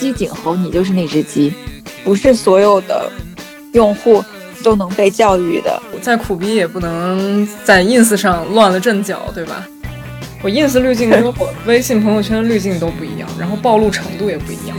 鸡儆猴，你就是那只鸡。不是所有的用户都能被教育的。再苦逼也不能在 ins 上乱了阵脚，对吧？我 ins 滤镜跟我微信朋友圈滤镜都不一样，然后暴露程度也不一样。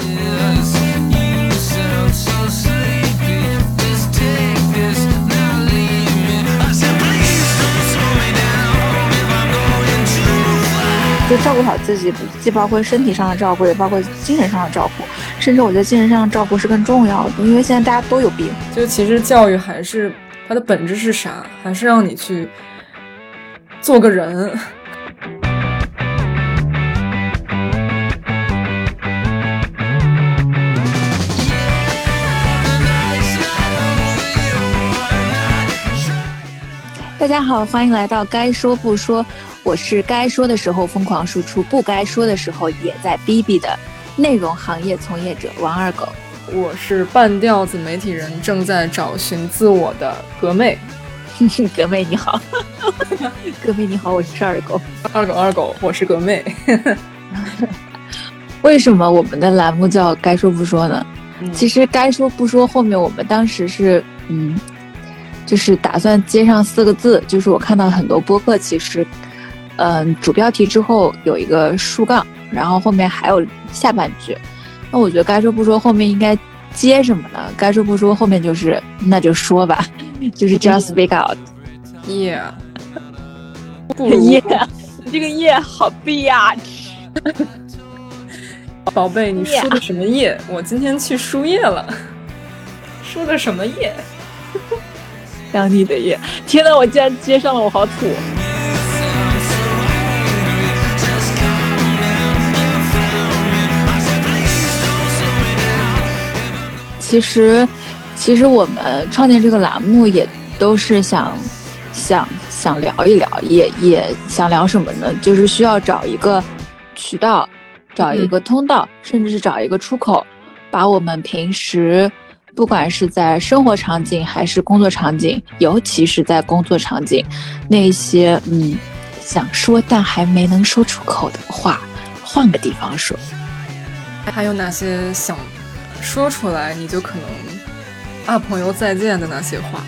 就照顾好自己，既包括身体上的照顾，也包括精神上的照顾。甚至我觉得精神上的照顾是更重要的，因为现在大家都有病。就其实教育还是它的本质是啥？还是让你去做个人。大家好，欢迎来到该说不说。我是该说的时候疯狂输出，不该说的时候也在逼逼的内容行业从业者王二狗。我是半吊子媒体人，正在找寻自我的格妹。格妹你好，格妹你好，我是二狗。二狗二狗，我是格妹。为什么我们的栏目叫该说不说呢？其实该说不说后面我们当时是嗯，就是打算接上四个字，就是我看到很多播客其实。嗯，主标题之后有一个竖杠，然后后面还有下半句。那我觉得该说不说，后面应该接什么呢？该说不说，后面就是那就说吧，就是 just speak out。耶，耶，你这个耶好 bitch。宝贝，你输的什么液？我今天去输液了。输的什么液？当地的液。天呐，我竟然接上了，我好土。其实，其实我们创建这个栏目也都是想，想想聊一聊，也也想聊什么呢？就是需要找一个渠道，找一个通道，甚至是找一个出口，把我们平时不管是在生活场景还是工作场景，尤其是在工作场景，那些嗯想说但还没能说出口的话，换个地方说。还有哪些想？说出来你就可能啊，朋友再见的那些话，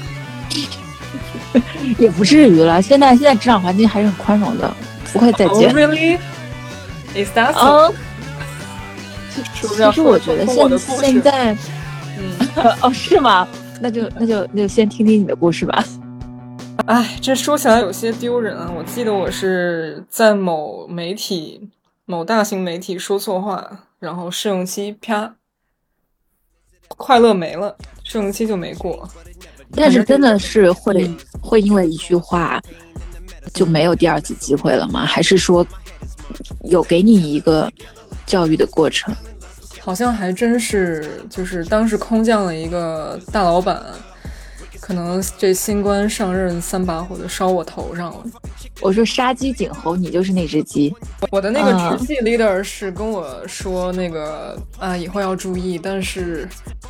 也不至于了。现在现在职场环境还是很宽容的，不会再见。Really? Is that so? 其实我觉得现现在，嗯，哦，是吗？那就那就那就先听听你的故事吧。哎，这说起来有些丢人啊！我记得我是在某媒体、某大型媒体说错话，然后试用期啪。快乐没了，试用期就没过。但是真的是会会因为一句话就没有第二次机会了吗？还是说有给你一个教育的过程？好像还真是，就是当时空降了一个大老板。可能这新官上任三把火就烧我头上了。我说杀鸡儆猴，你就是那只鸡。我的那个直系 leader 是跟我说那个啊，以后要注意。但是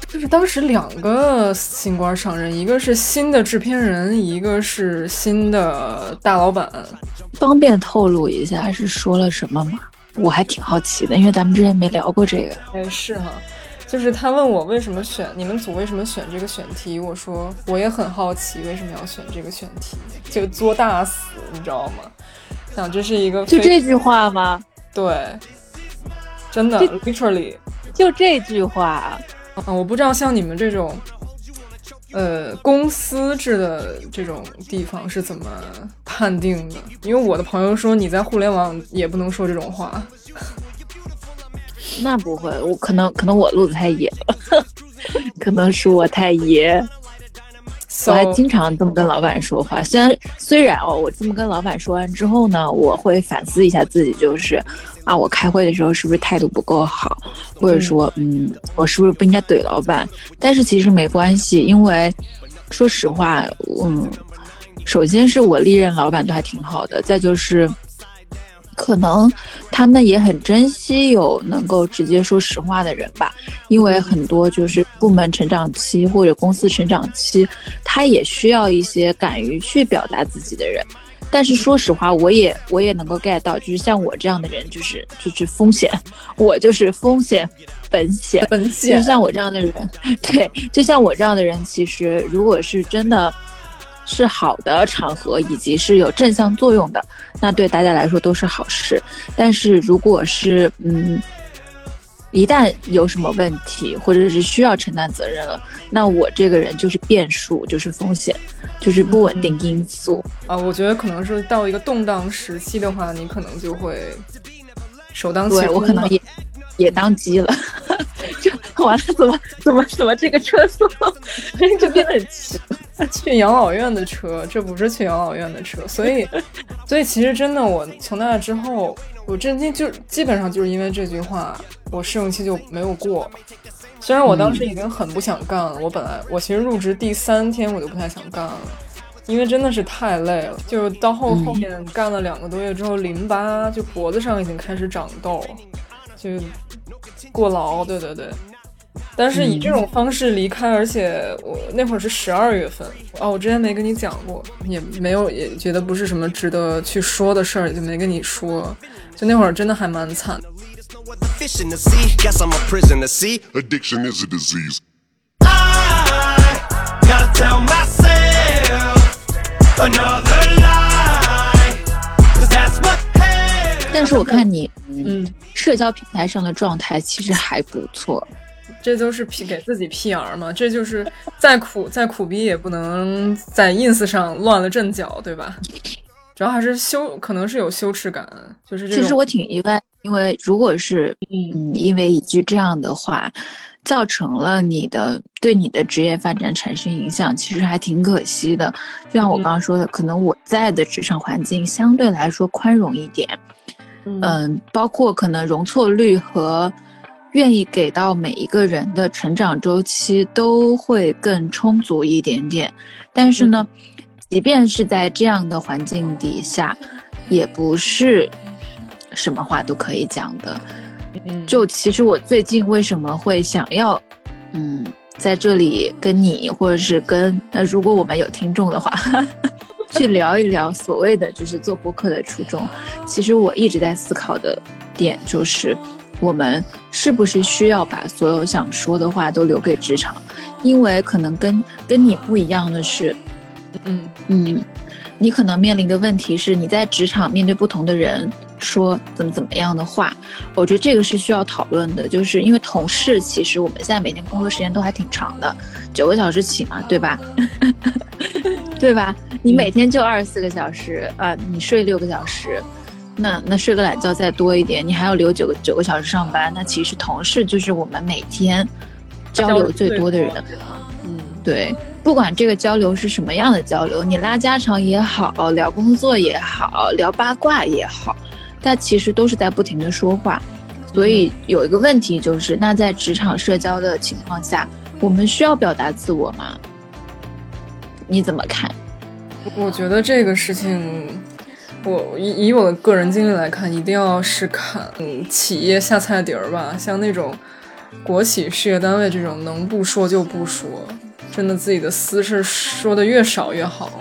就是当时两个新官上任，一个是新的制片人，一个是新的大老板。方便透露一下是说了什么吗？我还挺好奇的，因为咱们之前没聊过这个。哎，是哈。就是他问我为什么选你们组为什么选这个选题，我说我也很好奇为什么要选这个选题，就作大死，你知道吗？想这是一个就这句话吗？对，真的，literally 就这句话。嗯，我不知道像你们这种，呃，公司制的这种地方是怎么判定的？因为我的朋友说你在互联网也不能说这种话。那不会，我可能可能我路子太野了，可能是我太野。我还经常这么跟老板说话，虽然虽然哦，我这么跟老板说完之后呢，我会反思一下自己，就是啊，我开会的时候是不是态度不够好，或者说嗯，我是不是不应该怼老板？但是其实没关系，因为说实话，嗯，首先是我历任老板都还挺好的，再就是。可能他们也很珍惜有能够直接说实话的人吧，因为很多就是部门成长期或者公司成长期，他也需要一些敢于去表达自己的人。但是说实话，我也我也能够 get 到，就是像我这样的人，就是就是风险，我就是风险本险，本险。就像我这样的人，对，就像我这样的人，其实如果是真的是好的场合，以及是有正向作用的，那对大家来说都是好事。但是如果是嗯。一旦有什么问题，或者是需要承担责任了，那我这个人就是变数，就是风险，就是不稳定因素啊。我觉得可能是到一个动荡时期的话，你可能就会首当其冲。对我可能也也当机了，就 完了，怎么怎么怎么这个车速就变得很奇。去养老院的车，这不是去养老院的车，所以，所以其实真的，我从那之后，我震惊，就基本上就是因为这句话，我试用期就没有过。虽然我当时已经很不想干了，我本来我其实入职第三天我就不太想干了，因为真的是太累了。就到后后面干了两个多月之后，淋巴就脖子上已经开始长痘，就过劳。对对对。但是以这种方式离开，而且我那会儿是十二月份哦，我之前没跟你讲过，也没有也觉得不是什么值得去说的事儿，就没跟你说。就那会儿真的还蛮惨。但是我看你，嗯，社交平台上的状态其实还不错。这都是 P 给自己 PR 嘛，这就是再苦再苦逼也不能在 ins 上乱了阵脚，对吧？主要还是羞，可能是有羞耻感，就是这其实我挺意外，因为如果是嗯，因为一句这样的话，造成了你的对你的职业发展产生影响，其实还挺可惜的。就像我刚刚说的，可能我在的职场环境相对来说宽容一点，嗯，包括可能容错率和。愿意给到每一个人的成长周期都会更充足一点点，但是呢，即便是在这样的环境底下，也不是什么话都可以讲的。就其实我最近为什么会想要，嗯，在这里跟你或者是跟那如果我们有听众的话，去聊一聊所谓的就是做播客的初衷。其实我一直在思考的点就是。我们是不是需要把所有想说的话都留给职场？因为可能跟跟你不一样的是，嗯嗯，你可能面临的问题是你在职场面对不同的人说怎么怎么样的话，我觉得这个是需要讨论的。就是因为同事，其实我们现在每天工作时间都还挺长的，九个小时起嘛，对吧？对吧？你每天就二十四个小时啊，你睡六个小时。那那睡个懒觉再多一点，你还要留九个九个小时上班。那其实同事就是我们每天交流最多的人。嗯，对，不管这个交流是什么样的交流，你拉家常也好，聊工作也好，聊八卦也好，但其实都是在不停的说话。所以有一个问题就是，那在职场社交的情况下，我们需要表达自我吗？你怎么看？我觉得这个事情。我以以我的个人经历来看，一定要是看企业下菜碟儿吧，像那种国企事业单位这种，能不说就不说，真的自己的私事说的越少越好。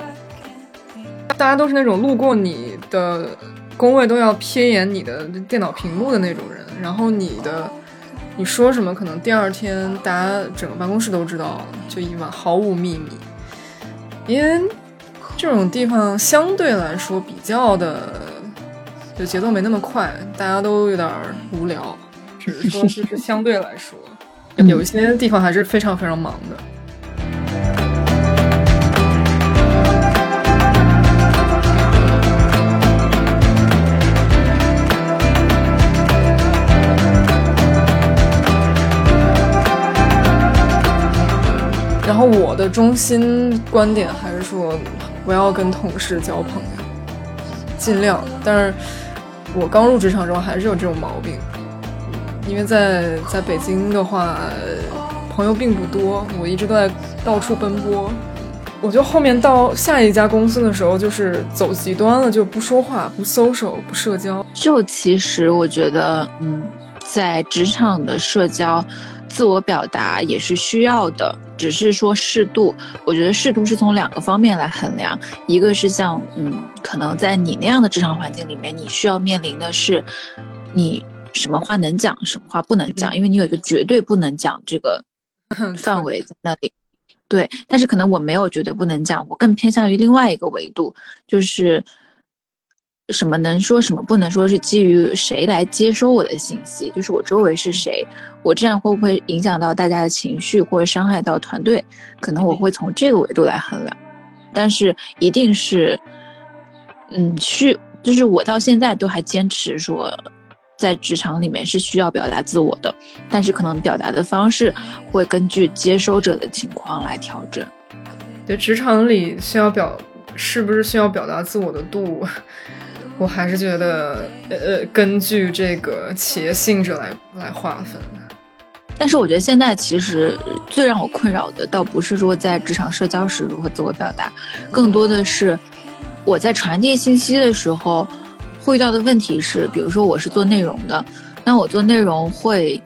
大家都是那种路过你的工位都要瞥眼你的电脑屏幕的那种人，然后你的你说什么，可能第二天大家整个办公室都知道，就一晚毫无秘密，因为。这种地方相对来说比较的，就节奏没那么快，大家都有点无聊。只是说，就是相对来说，有一些地方还是非常非常忙的。然后我的中心观点还是说。不要跟同事交朋友，尽量。但是，我刚入职场时候还是有这种毛病，因为在在北京的话，朋友并不多，我一直都在到处奔波。我就后面到下一家公司的时候，就是走极端了，就不说话、不 social、不社交。就其实我觉得，嗯，在职场的社交。自我表达也是需要的，只是说适度。我觉得适度是从两个方面来衡量，一个是像，嗯，可能在你那样的职场环境里面，你需要面临的是，你什么话能讲，什么话不能讲，因为你有一个绝对不能讲这个范围在那里。对，但是可能我没有绝对不能讲，我更偏向于另外一个维度，就是什么能说，什么不能说，是基于谁来接收我的信息，就是我周围是谁，我这样会不会影响到大家的情绪，或者伤害到团队？可能我会从这个维度来衡量，但是一定是，嗯，需就是我到现在都还坚持说。在职场里面是需要表达自我的，但是可能表达的方式会根据接收者的情况来调整。对，职场里需要表是不是需要表达自我的度，我还是觉得呃，根据这个企业性质来来划分。但是我觉得现在其实最让我困扰的，倒不是说在职场社交时如何自我表达，更多的是我在传递信息的时候。会遇到的问题是，比如说我是做内容的，那我做内容会，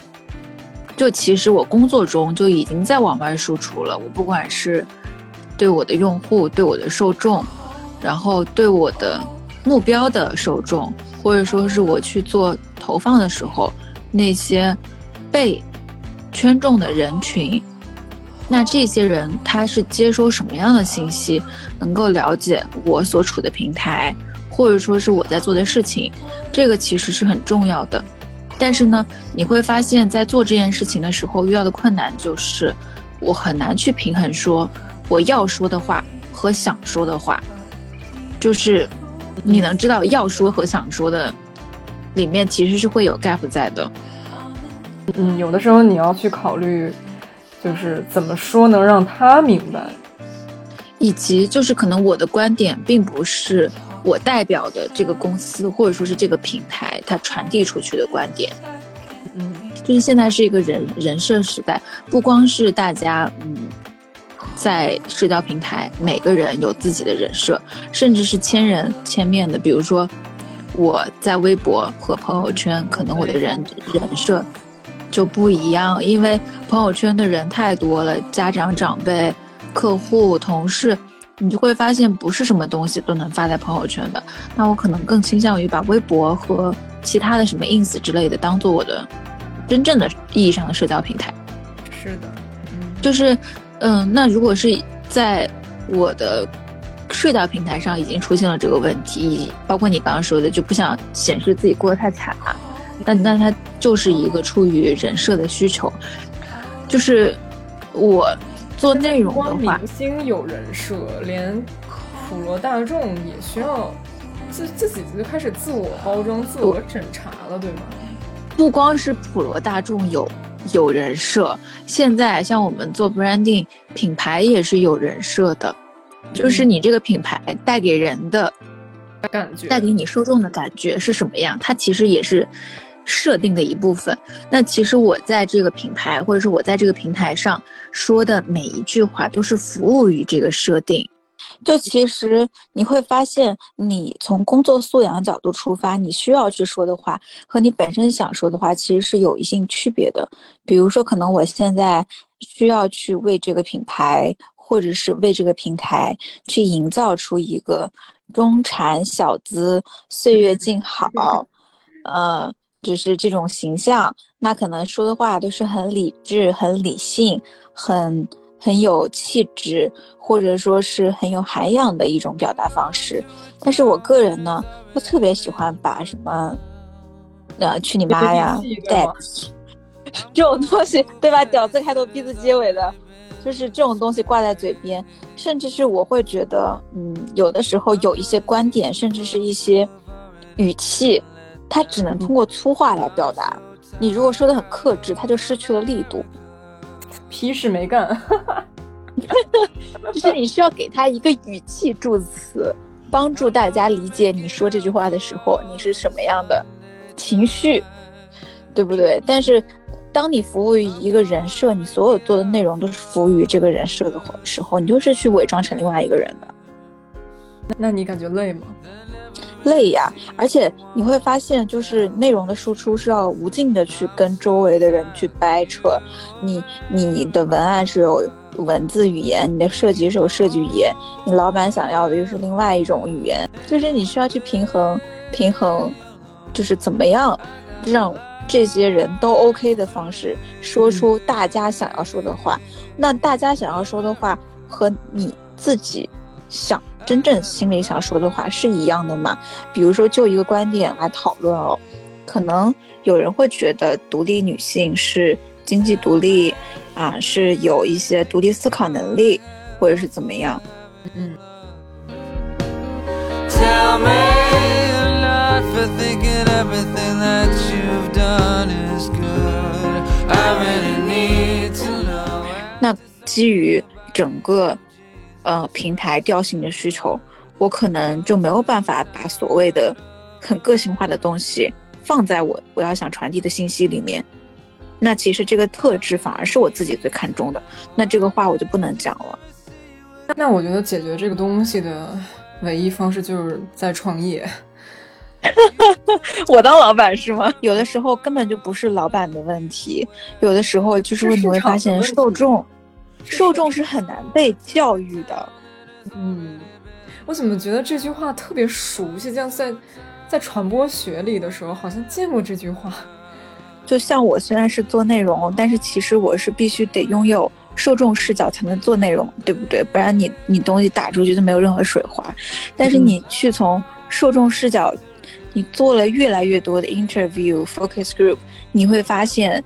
就其实我工作中就已经在往外输出了。我不管是对我的用户、对我的受众，然后对我的目标的受众，或者说是我去做投放的时候，那些被圈中的人群，那这些人他是接收什么样的信息，能够了解我所处的平台。或者说是我在做的事情，这个其实是很重要的。但是呢，你会发现在做这件事情的时候遇到的困难就是，我很难去平衡说我要说的话和想说的话。就是你能知道要说和想说的里面其实是会有 gap 在的。嗯，有的时候你要去考虑，就是怎么说能让他明白，以及就是可能我的观点并不是。我代表的这个公司，或者说是这个平台，它传递出去的观点，嗯，就是现在是一个人人设时代，不光是大家，嗯，在社交平台，每个人有自己的人设，甚至是千人千面的。比如说，我在微博和朋友圈，可能我的人人设就不一样，因为朋友圈的人太多了，家长、长辈、客户、同事。你就会发现，不是什么东西都能发在朋友圈的。那我可能更倾向于把微博和其他的什么 ins 之类的当做我的真正的意义上的社交平台。是的，嗯就是，嗯，那如果是在我的社交平台上已经出现了这个问题，包括你刚刚说的，就不想显示自己过得太惨啊，那那它就是一个出于人设的需求，就是我。做内容的话，明星有人设，连普罗大众也需要自自己就开始自我包装、自我审查了，对吗？不光是普罗大众有有人设，现在像我们做 branding 品牌也是有人设的，就是你这个品牌带给人的感觉，带给你受众的感觉是什么样，它其实也是。设定的一部分。那其实我在这个品牌，或者是我在这个平台上说的每一句话，都是服务于这个设定。就其实你会发现，你从工作素养角度出发，你需要去说的话，和你本身想说的话，其实是有一定区别的。比如说，可能我现在需要去为这个品牌，或者是为这个平台去营造出一个中产小资、岁月静好，呃。就是这种形象，那可能说的话都是很理智、很理性、很很有气质，或者说是很有涵养的一种表达方式。但是我个人呢，又特别喜欢把什么，呃，去你妈呀，对，这种东西，对吧？屌字开头，逼字结尾的，就是这种东西挂在嘴边，甚至是我会觉得，嗯，有的时候有一些观点，甚至是一些语气。它只能通过粗话来表达，你如果说的很克制，它就失去了力度。屁事没干，就是你需要给他一个语气助词，帮助大家理解你说这句话的时候你是什么样的情绪，对不对？但是当你服务于一个人设，你所有做的内容都是服务于这个人设的时候，你就是去伪装成另外一个人的。那你感觉累吗？累呀，而且你会发现，就是内容的输出是要无尽的去跟周围的人去掰扯。你你的文案是有文字语言，你的设计是有设计语言，你老板想要的又是另外一种语言，就是你需要去平衡平衡，就是怎么样让这些人都 OK 的方式，说出大家想要说的话。那大家想要说的话和你自己想真正心里想说的话是一样的吗？比如说，就一个观点来讨论哦，可能有人会觉得独立女性是经济独立，啊，是有一些独立思考能力，或者是怎么样？嗯。那基于整个呃平台调性的需求，我可能就没有办法把所谓的很个性化的东西放在我我要想传递的信息里面。那其实这个特质反而是我自己最看重的，那这个话我就不能讲了。那我觉得解决这个东西的唯一方式就是在创业。我当老板是吗？有的时候根本就不是老板的问题，有的时候就是你会发现受众，受众是很难被教育的。嗯，我怎么觉得这句话特别熟悉？像在在传播学里的时候，好像见过这句话。就像我虽然是做内容，但是其实我是必须得拥有受众视角才能做内容，对不对？不然你你东西打出去就没有任何水花。但是你去从受众视角。你做了越来越多的 interview focus group，你会发现，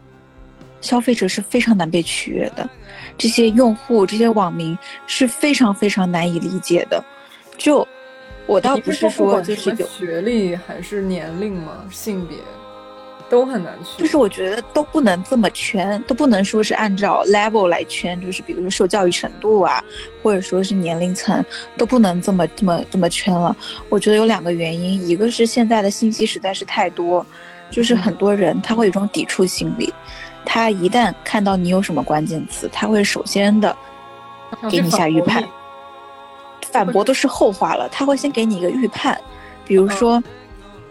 消费者是非常难被取悦的，这些用户、这些网民是非常非常难以理解的。就我倒不是说就是有学历还是年龄吗？性别？都很难去，就是我觉得都不能这么圈，都不能说是按照 level 来圈，就是比如说受教育程度啊，或者说是年龄层，都不能这么这么这么圈了。我觉得有两个原因，一个是现在的信息实在是太多，就是很多人他会有一种抵触心理，他一旦看到你有什么关键词，他会首先的给你下预判，反驳都是后话了，他会先给你一个预判，比如说。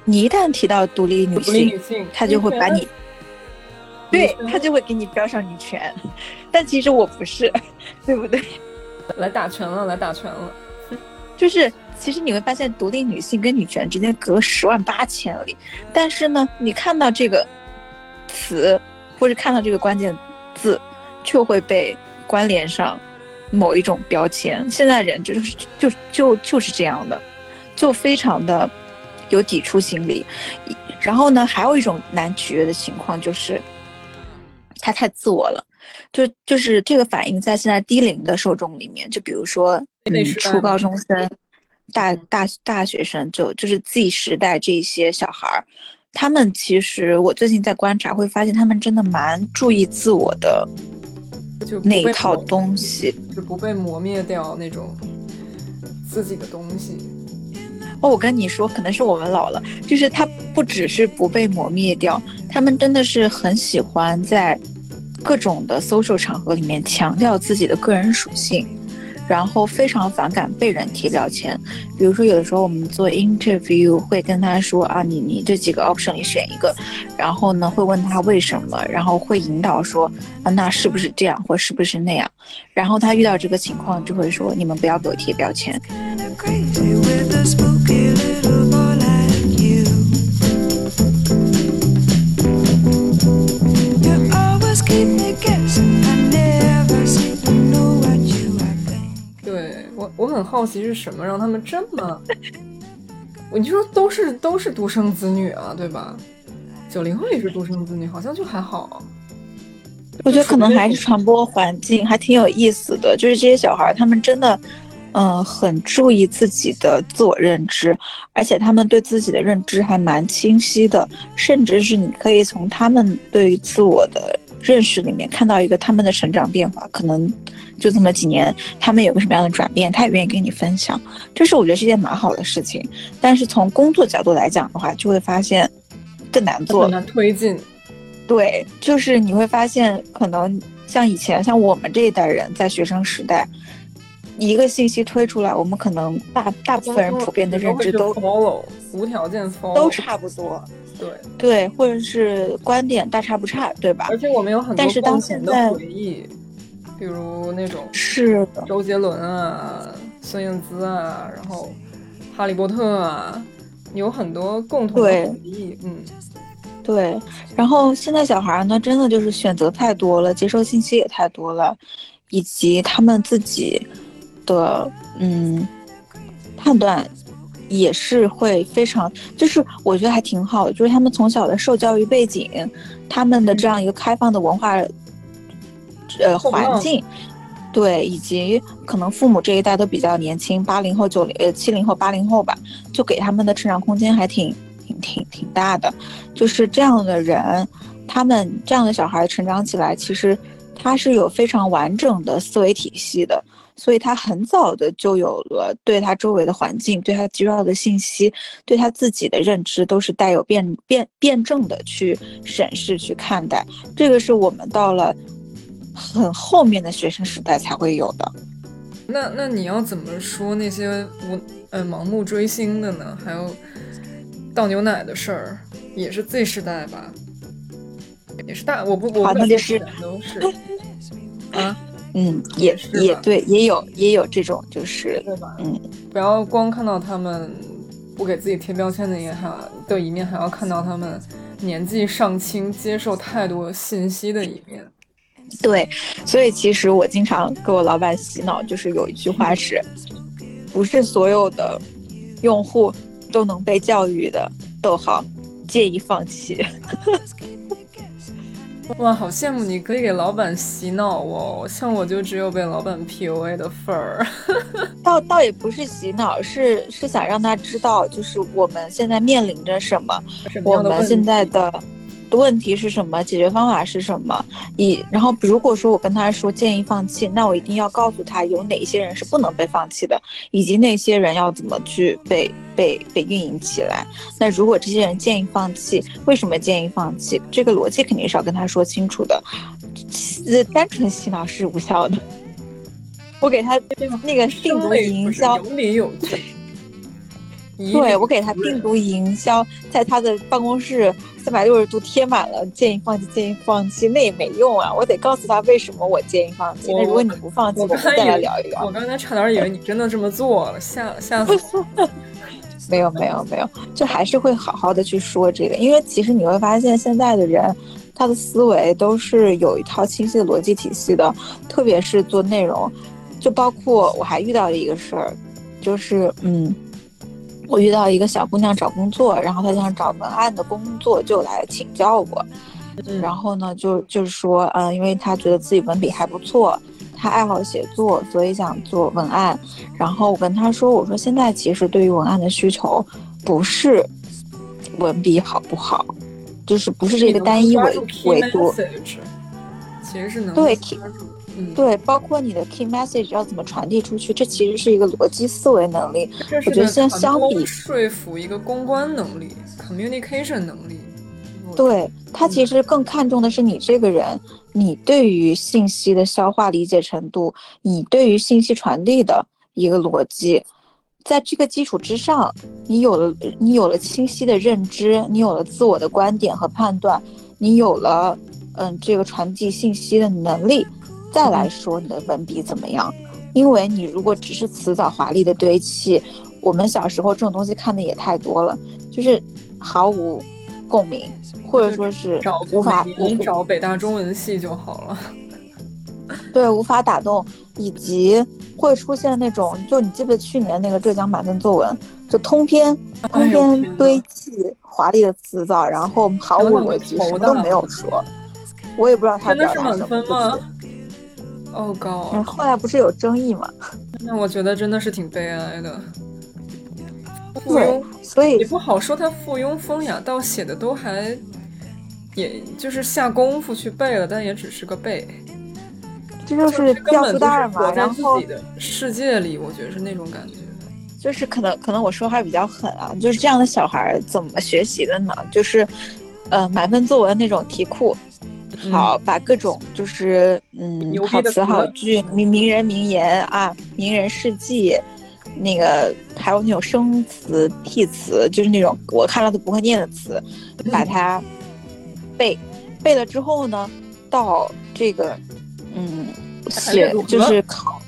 你一旦提到独立女性，他就会把你，对他就会给你标上女权，但其实我不是，对不对？来打拳了，来打拳了。就是其实你会发现，独立女性跟女权之间隔十万八千里，但是呢，你看到这个词或者看到这个关键字，就会被关联上某一种标签。现在人就是就就就是这样的，就非常的。有抵触心理，然后呢，还有一种难取悦的情况就是，他太自我了，就就是这个反应在现在低龄的受众里面，就比如说嗯初高中生、大大大学生，就就是 Z 时代这些小孩儿，他们其实我最近在观察，会发现他们真的蛮注意自我的，就那一套东西，就不被磨灭掉那种自己的东西。哦，我跟你说，可能是我们老了，就是他不只是不被磨灭掉，他们真的是很喜欢在各种的 social 场合里面强调自己的个人属性，然后非常反感被人贴标签。比如说，有的时候我们做 interview 会跟他说啊，你你这几个 option 里选一个，然后呢会问他为什么，然后会引导说啊，那是不是这样或是不是那样？然后他遇到这个情况就会说，你们不要给我贴标签。我，很好奇是什么让他们这么，我就说都是都是独生子女啊，对吧？九零后也是独生子女，好像就还好。我觉得可能还是传播环境还挺有意思的，就是这些小孩他们真的。嗯，很注意自己的自我认知，而且他们对自己的认知还蛮清晰的，甚至是你可以从他们对于自我的认识里面看到一个他们的成长变化，可能就这么几年，他们有个什么样的转变，他也愿意跟你分享，这是我觉得是件蛮好的事情。但是从工作角度来讲的话，就会发现更难做，更难推进。对，就是你会发现，可能像以前，像我们这一代人在学生时代。一个信息推出来，我们可能大大部分人普遍的认知都 follow 无条件 follow 都差不多，对对，或者是观点大差不差，对吧？而且我们有很多但是当现在回忆，比如那种是，周杰伦啊、孙燕姿啊，然后哈利波特啊，有很多共同的回忆，嗯。对，然后现在小孩呢，真的就是选择太多了，接受信息也太多了，以及他们自己的嗯判断也是会非常，就是我觉得还挺好的，就是他们从小的受教育背景，他们的这样一个开放的文化呃环境，对，以及可能父母这一代都比较年轻，八零后、九零呃七零后、八零后吧，就给他们的成长空间还挺。挺挺大的，就是这样的人，他们这样的小孩成长起来，其实他是有非常完整的思维体系的，所以他很早的就有了对他周围的环境、对他接受到的信息、对他自己的认知，都是带有辩辩辩证的去审视、去看待。这个是我们到了很后面的学生时代才会有的。那那你要怎么说那些无呃盲目追星的呢？还有？倒牛奶的事儿也是 Z 时代吧，也是大，我不，我那就是都是 啊，嗯，也也对，也有也有这种，就是对吧？嗯，不要光看到他们不给自己贴标签的一还的一面，还要看到他们年纪尚轻、接受太多信息的一面。对，所以其实我经常给我老板洗脑，就是有一句话是，不是所有的用户。都能被教育的，逗号，建议放弃。哇，好羡慕你可以给老板洗脑哦！像我就只有被老板 PUA 的份儿。倒倒也不是洗脑，是是想让他知道，就是我们现在面临着什么，我们现在的。的问题是什么？解决方法是什么？以然后如果说我跟他说建议放弃，那我一定要告诉他有哪些人是不能被放弃的，以及那些人要怎么去被被被运营起来。那如果这些人建议放弃，为什么建议放弃？这个逻辑肯定是要跟他说清楚的。单纯洗脑是无效的。我给他那个病毒营销有理有据。对我给他病毒营销，在他的办公室三百六十度贴满了建议放弃，建议放弃，那也没用啊！我得告诉他为什么我建议放弃。那如果你不放弃，我们再来聊一聊。我刚才差点以为你真的这么做了，吓吓死！没有没有没有，就还是会好好的去说这个，因为其实你会发现现在的人，他的思维都是有一套清晰的逻辑体系的，特别是做内容，就包括我还遇到了一个事儿，就是嗯。我遇到一个小姑娘找工作，然后她想找文案的工作，就来请教我。然后呢，就就是说，嗯，因为她觉得自己文笔还不错，她爱好写作，所以想做文案。然后我跟她说，我说现在其实对于文案的需求，不是文笔好不好，就是不是这个单一维维度，其实是能对。对，包括你的 key message 要怎么传递出去，这其实是一个逻辑思维能力。我觉得现在相比说服一个公关能力，communication 能力，对他其实更看重的是你这个人，你对于信息的消化理解程度，你对于信息传递的一个逻辑，在这个基础之上，你有了你有了清晰的认知，你有了自我的观点和判断，你有了嗯这个传递信息的能力。再来说你的文笔怎么样？因为你如果只是辞藻华丽的堆砌，我们小时候这种东西看的也太多了，就是毫无共鸣，或者说是无法你找北大中文系就好了。对，无法打动，以及会出现那种，就你记不记得去年那个浙江满分作文，就通篇通篇堆砌华丽的辞藻，然后毫无逻辑，什么都没有说，我也不知道他表达什么。哦，高。后来不是有争议吗？那我觉得真的是挺悲哀的。对，所以也不好说他附庸风雅，倒写的都还，也就是下功夫去背了，但也只是个背。这就是掉书袋嘛。然后世界里，我觉得是那种感觉。就是可能可能我说话比较狠啊，就是这样的小孩怎么学习的呢？就是，呃，满分作文那种题库。好，把各种就是嗯好词好句、名名人名言啊、名人事迹，那个还有那种生词替词，就是那种我看了都不会念的词，把它背背了之后呢，到这个嗯写就是考，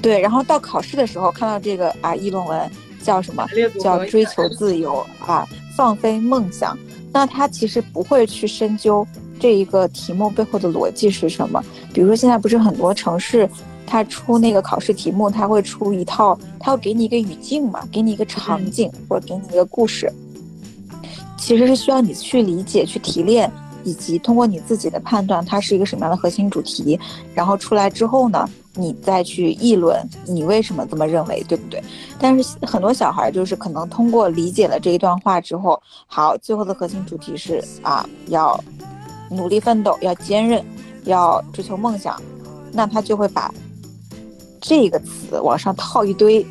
对，然后到考试的时候看到这个啊议论文叫什么？叫追求自由啊，放飞梦想。那他其实不会去深究这一个题目背后的逻辑是什么。比如说现在不是很多城市，它出那个考试题目，它会出一套，它会给你一个语境嘛，给你一个场景，或者给你一个故事，其实是需要你去理解、去提炼。以及通过你自己的判断，它是一个什么样的核心主题，然后出来之后呢，你再去议论你为什么这么认为，对不对？但是很多小孩就是可能通过理解了这一段话之后，好，最后的核心主题是啊，要努力奋斗，要坚韧，要追求梦想，那他就会把这个词往上套一堆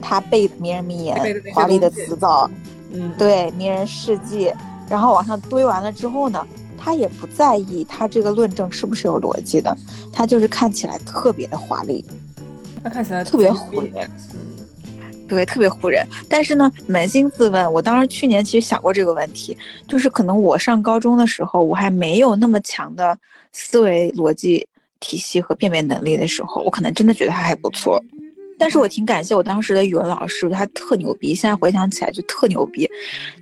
他背的名人名言、华丽的词藻，嗯，对，名人事迹，然后往上堆完了之后呢？他也不在意他这个论证是不是有逻辑的，他就是看起来特别的华丽，他看起来特别唬人，对，特别唬人。但是呢，扪心自问，我当时去年其实想过这个问题，就是可能我上高中的时候，我还没有那么强的思维逻辑体系和辨别能力的时候，我可能真的觉得他还不错。但是我挺感谢我当时的语文老师，他特牛逼，现在回想起来就特牛逼，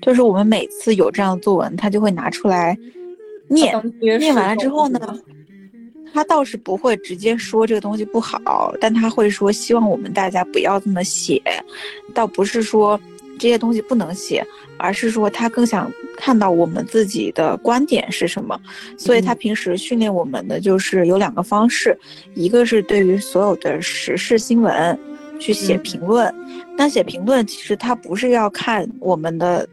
就是我们每次有这样的作文，他就会拿出来。念念完了之后呢，他倒是不会直接说这个东西不好，但他会说希望我们大家不要这么写，倒不是说这些东西不能写，而是说他更想看到我们自己的观点是什么。所以他平时训练我们的就是有两个方式，一个是对于所有的时事新闻去写评论，那写评论其实他不是要看我们的。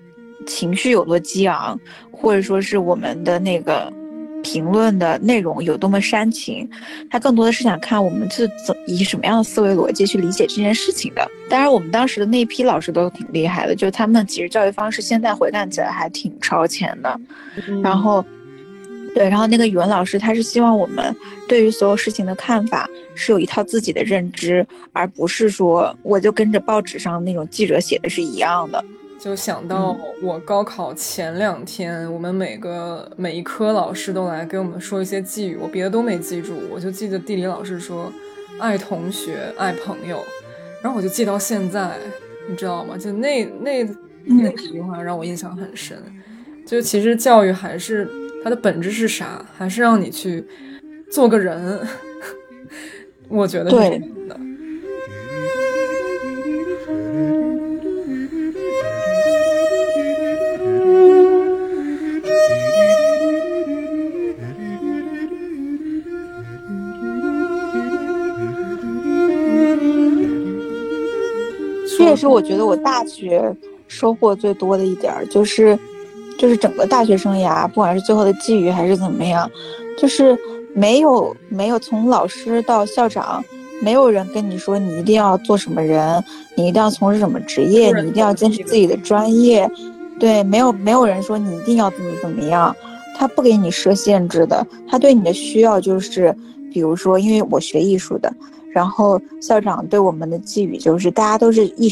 情绪有多激昂，或者说是我们的那个评论的内容有多么煽情，他更多的是想看我们是怎以什么样的思维逻辑去理解这件事情的。当然，我们当时的那批老师都挺厉害的，就是他们其实教育方式现在回看起来还挺超前的。然后，对，然后那个语文老师他是希望我们对于所有事情的看法是有一套自己的认知，而不是说我就跟着报纸上那种记者写的是一样的。就想到我高考前两天，我们每个每一科老师都来给我们说一些寄语，我别的都没记住，我就记得地理老师说“爱同学，爱朋友”，然后我就记到现在，你知道吗？就那那那几句话让我印象很深。就其实教育还是它的本质是啥？还是让你去做个人？我觉得是的。也是我觉得我大学收获最多的一点儿，就是，就是整个大学生涯，不管是最后的际遇还是怎么样，就是没有没有从老师到校长，没有人跟你说你一定要做什么人，你一定要从事什么职业，你一定要坚持自己的专业，对，没有没有人说你一定要怎么怎么样，他不给你设限制的，他对你的需要就是，比如说，因为我学艺术的。然后校长对我们的寄语就是，大家都是艺，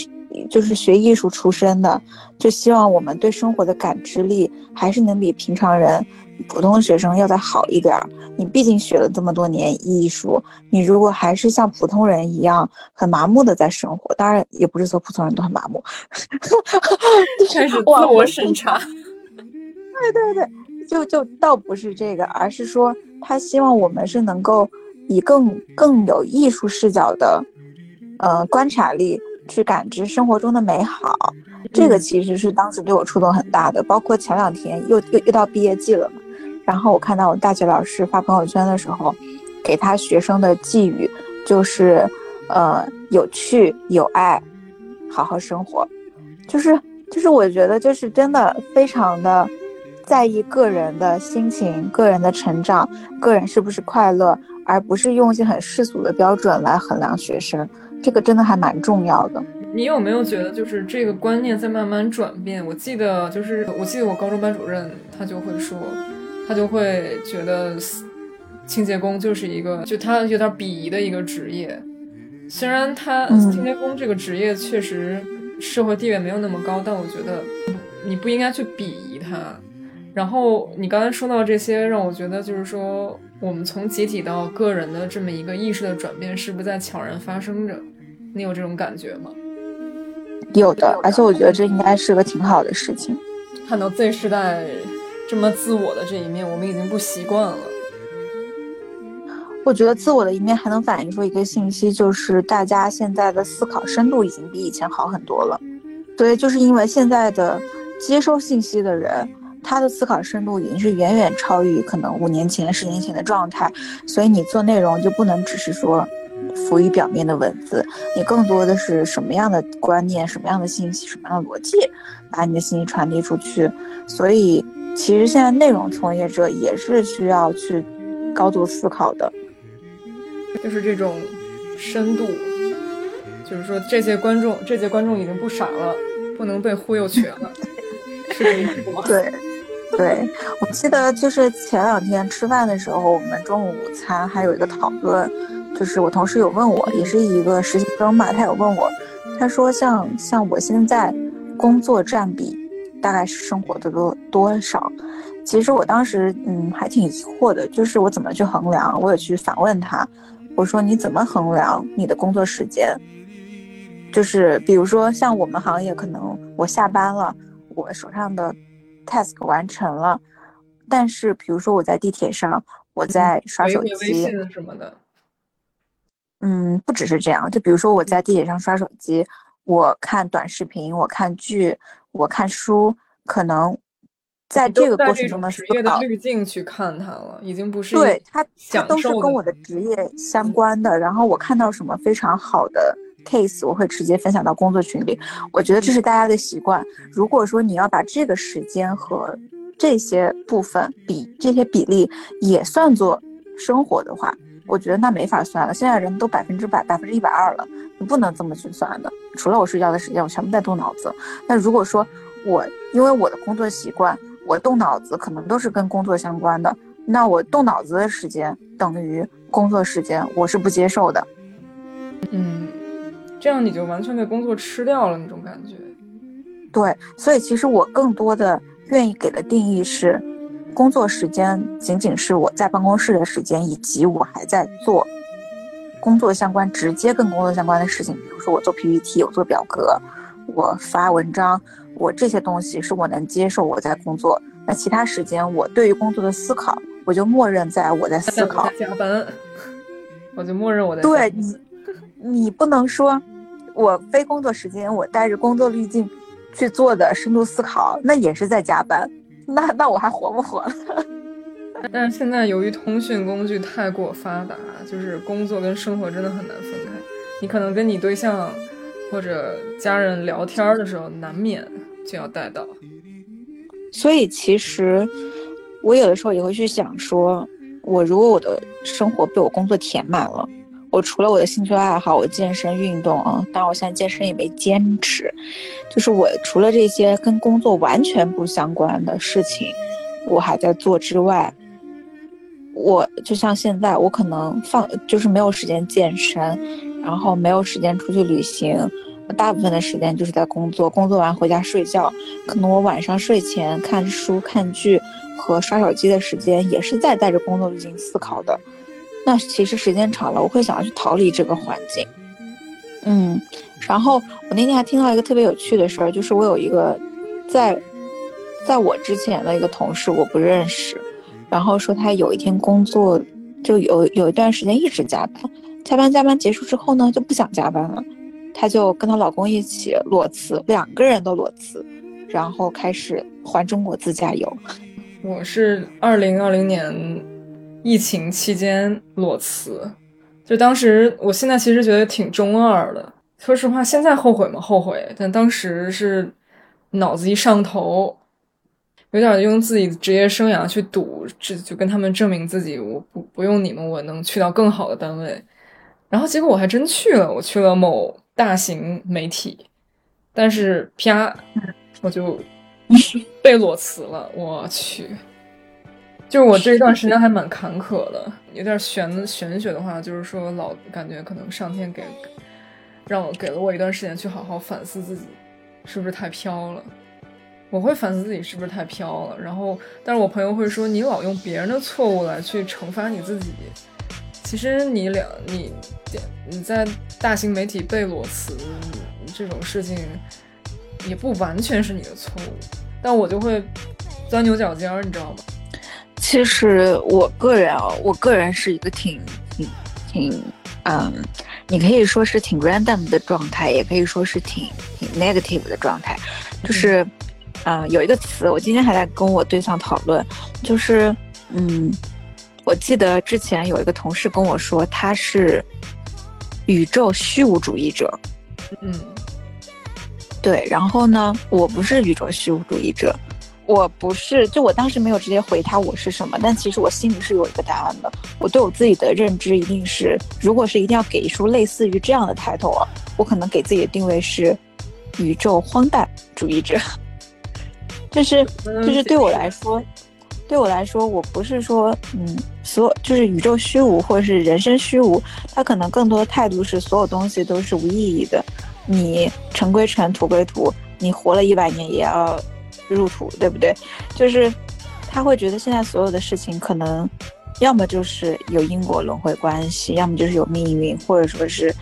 就是学艺术出身的，就希望我们对生活的感知力还是能比平常人、普通学生要再好一点儿。你毕竟学了这么多年艺术，你如果还是像普通人一样很麻木的在生活，当然也不是说普通人都很麻木，开始自我审查。对对对，就就倒不是这个，而是说他希望我们是能够。以更更有艺术视角的，呃，观察力去感知生活中的美好，这个其实是当时对我触动很大的。包括前两天又又又到毕业季了嘛，然后我看到我大学老师发朋友圈的时候，给他学生的寄语就是，呃，有趣有爱，好好生活，就是就是我觉得就是真的非常的在意个人的心情、个人的成长、个人是不是快乐。而不是用一些很世俗的标准来衡量学生，这个真的还蛮重要的。你有没有觉得，就是这个观念在慢慢转变？我记得，就是我记得我高中班主任他就会说，他就会觉得清洁工就是一个就他有点鄙夷的一个职业。虽然他清洁工这个职业确实社会地位没有那么高，但我觉得你不应该去鄙夷他。然后你刚才说到这些，让我觉得就是说。我们从集体到个人的这么一个意识的转变，是不是在悄然发生着？你有这种感觉吗？有的，而且我觉得这应该是个挺好的事情。看到 Z 世代这么自我的这一面，我们已经不习惯了。我觉得自我的一面还能反映出一个信息，就是大家现在的思考深度已经比以前好很多了。对，就是因为现在的接收信息的人，他的思考深度已经是远远超于可能五年前、十年前的状态，所以你做内容就不能只是说。浮于表面的文字，你更多的是什么样的观念、什么样的信息、什么样的逻辑，把你的信息传递出去。所以，其实现在内容从业者也是需要去高度思考的，就是这种深度。就是说，这些观众，这些观众已经不傻了，不能被忽悠瘸了，是这意思吗？对，对，我记得就是前两天吃饭的时候，我们中午午餐还有一个讨论。就是我同事有问我，也是一个实习生嘛，他有问我，他说像像我现在工作占比大概是生活的多多少？其实我当时嗯还挺疑惑的，就是我怎么去衡量？我也去反问他，我说你怎么衡量你的工作时间？就是比如说像我们行业，可能我下班了，我手上的 task 完成了，但是比如说我在地铁上，我在刷手机什么的。嗯，不只是这样，就比如说我在地铁上刷手机，我看短视频，我看剧，我看书，可能在这个过程中的职业的滤镜去看它了，已经不是对它，它都是跟我的职业相关的。然后我看到什么非常好的 case，我会直接分享到工作群里。我觉得这是大家的习惯。如果说你要把这个时间和这些部分比这些比例也算作生活的话。我觉得那没法算了，现在人都百分之百、百分之一百二了，你不能这么去算的。除了我睡觉的时间，我全部在动脑子。那如果说我因为我的工作习惯，我动脑子可能都是跟工作相关的，那我动脑子的时间等于工作时间，我是不接受的。嗯，这样你就完全被工作吃掉了那种感觉。对，所以其实我更多的愿意给的定义是。工作时间仅仅是我在办公室的时间，以及我还在做工作相关、直接跟工作相关的事情，比如说我做 PPT，我做表格，我发文章，我这些东西是我能接受我在工作。那其他时间，我对于工作的思考，我就默认在我在思考。加班，我就默认我在。对你，你不能说我非工作时间，我带着工作滤镜去做的深度思考，那也是在加班。那那我还活不活了？但是现在由于通讯工具太过发达，就是工作跟生活真的很难分开。你可能跟你对象或者家人聊天的时候，难免就要带到。所以其实我有的时候也会去想，说我如果我的生活被我工作填满了。我除了我的兴趣爱好，我健身运动啊，当然我现在健身也没坚持。就是我除了这些跟工作完全不相关的事情，我还在做之外，我就像现在，我可能放就是没有时间健身，然后没有时间出去旅行，大部分的时间就是在工作，工作完回家睡觉。可能我晚上睡前看书、看剧和刷手机的时间，也是在带着工作进行思考的。那其实时间长了，我会想要去逃离这个环境。嗯，然后我那天还听到一个特别有趣的事儿，就是我有一个在在我之前的一个同事，我不认识，然后说他有一天工作就有有一段时间一直加班，加班加班结束之后呢就不想加班了，她就跟她老公一起裸辞，两个人都裸辞，然后开始环中国自驾游。我是二零二零年。疫情期间裸辞，就当时，我现在其实觉得挺中二的。说实话，现在后悔吗？后悔。但当时是脑子一上头，有点用自己的职业生涯去赌，这就跟他们证明自己，我不不用你们，我能去到更好的单位。然后结果我还真去了，我去了某大型媒体，但是啪，我就被裸辞了。我去。就是我这一段时间还蛮坎坷的，有点玄玄学的话，就是说老感觉可能上天给让我给了我一段时间去好好反思自己，是不是太飘了？我会反思自己是不是太飘了。然后，但是我朋友会说你老用别人的错误来去惩罚你自己，其实你两你点你在大型媒体被裸辞这种事情，也不完全是你的错误。但我就会钻牛角尖儿，你知道吗？其实我个人啊，我个人是一个挺挺挺，嗯，你可以说是挺 random 的状态，也可以说是挺挺 negative 的状态。就是，嗯，有一个词，我今天还在跟我对象讨论，就是，嗯，我记得之前有一个同事跟我说，他是宇宙虚无主义者。嗯，对。然后呢，我不是宇宙虚无主义者。我不是，就我当时没有直接回他我是什么，但其实我心里是有一个答案的。我对我自己的认知一定是，如果是一定要给出类似于这样的抬头啊，我可能给自己的定位是宇宙荒诞主义者。就是就是对我来说，对我来说，我不是说嗯，所就是宇宙虚无或者是人生虚无，它可能更多的态度是所有东西都是无意义的。你尘归尘，土归土，你活了一百年也要。入土对不对？就是他会觉得现在所有的事情可能，要么就是有因果轮回关系，要么就是有命运，或者说是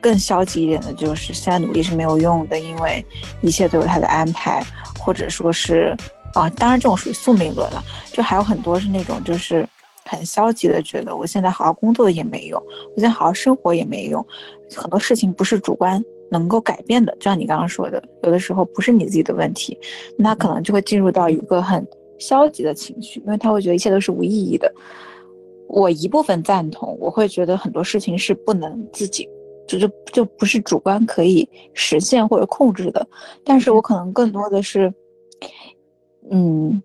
更消极一点的，就是现在努力是没有用的，因为一切都有他的安排，或者说是啊，当然这种属于宿命论了。就还有很多是那种就是很消极的，觉得我现在好好工作也没用，我现在好好生活也没用，很多事情不是主观。能够改变的，就像你刚刚说的，有的时候不是你自己的问题，那可能就会进入到一个很消极的情绪，因为他会觉得一切都是无意义的。我一部分赞同，我会觉得很多事情是不能自己，就就就不是主观可以实现或者控制的。但是我可能更多的是，嗯，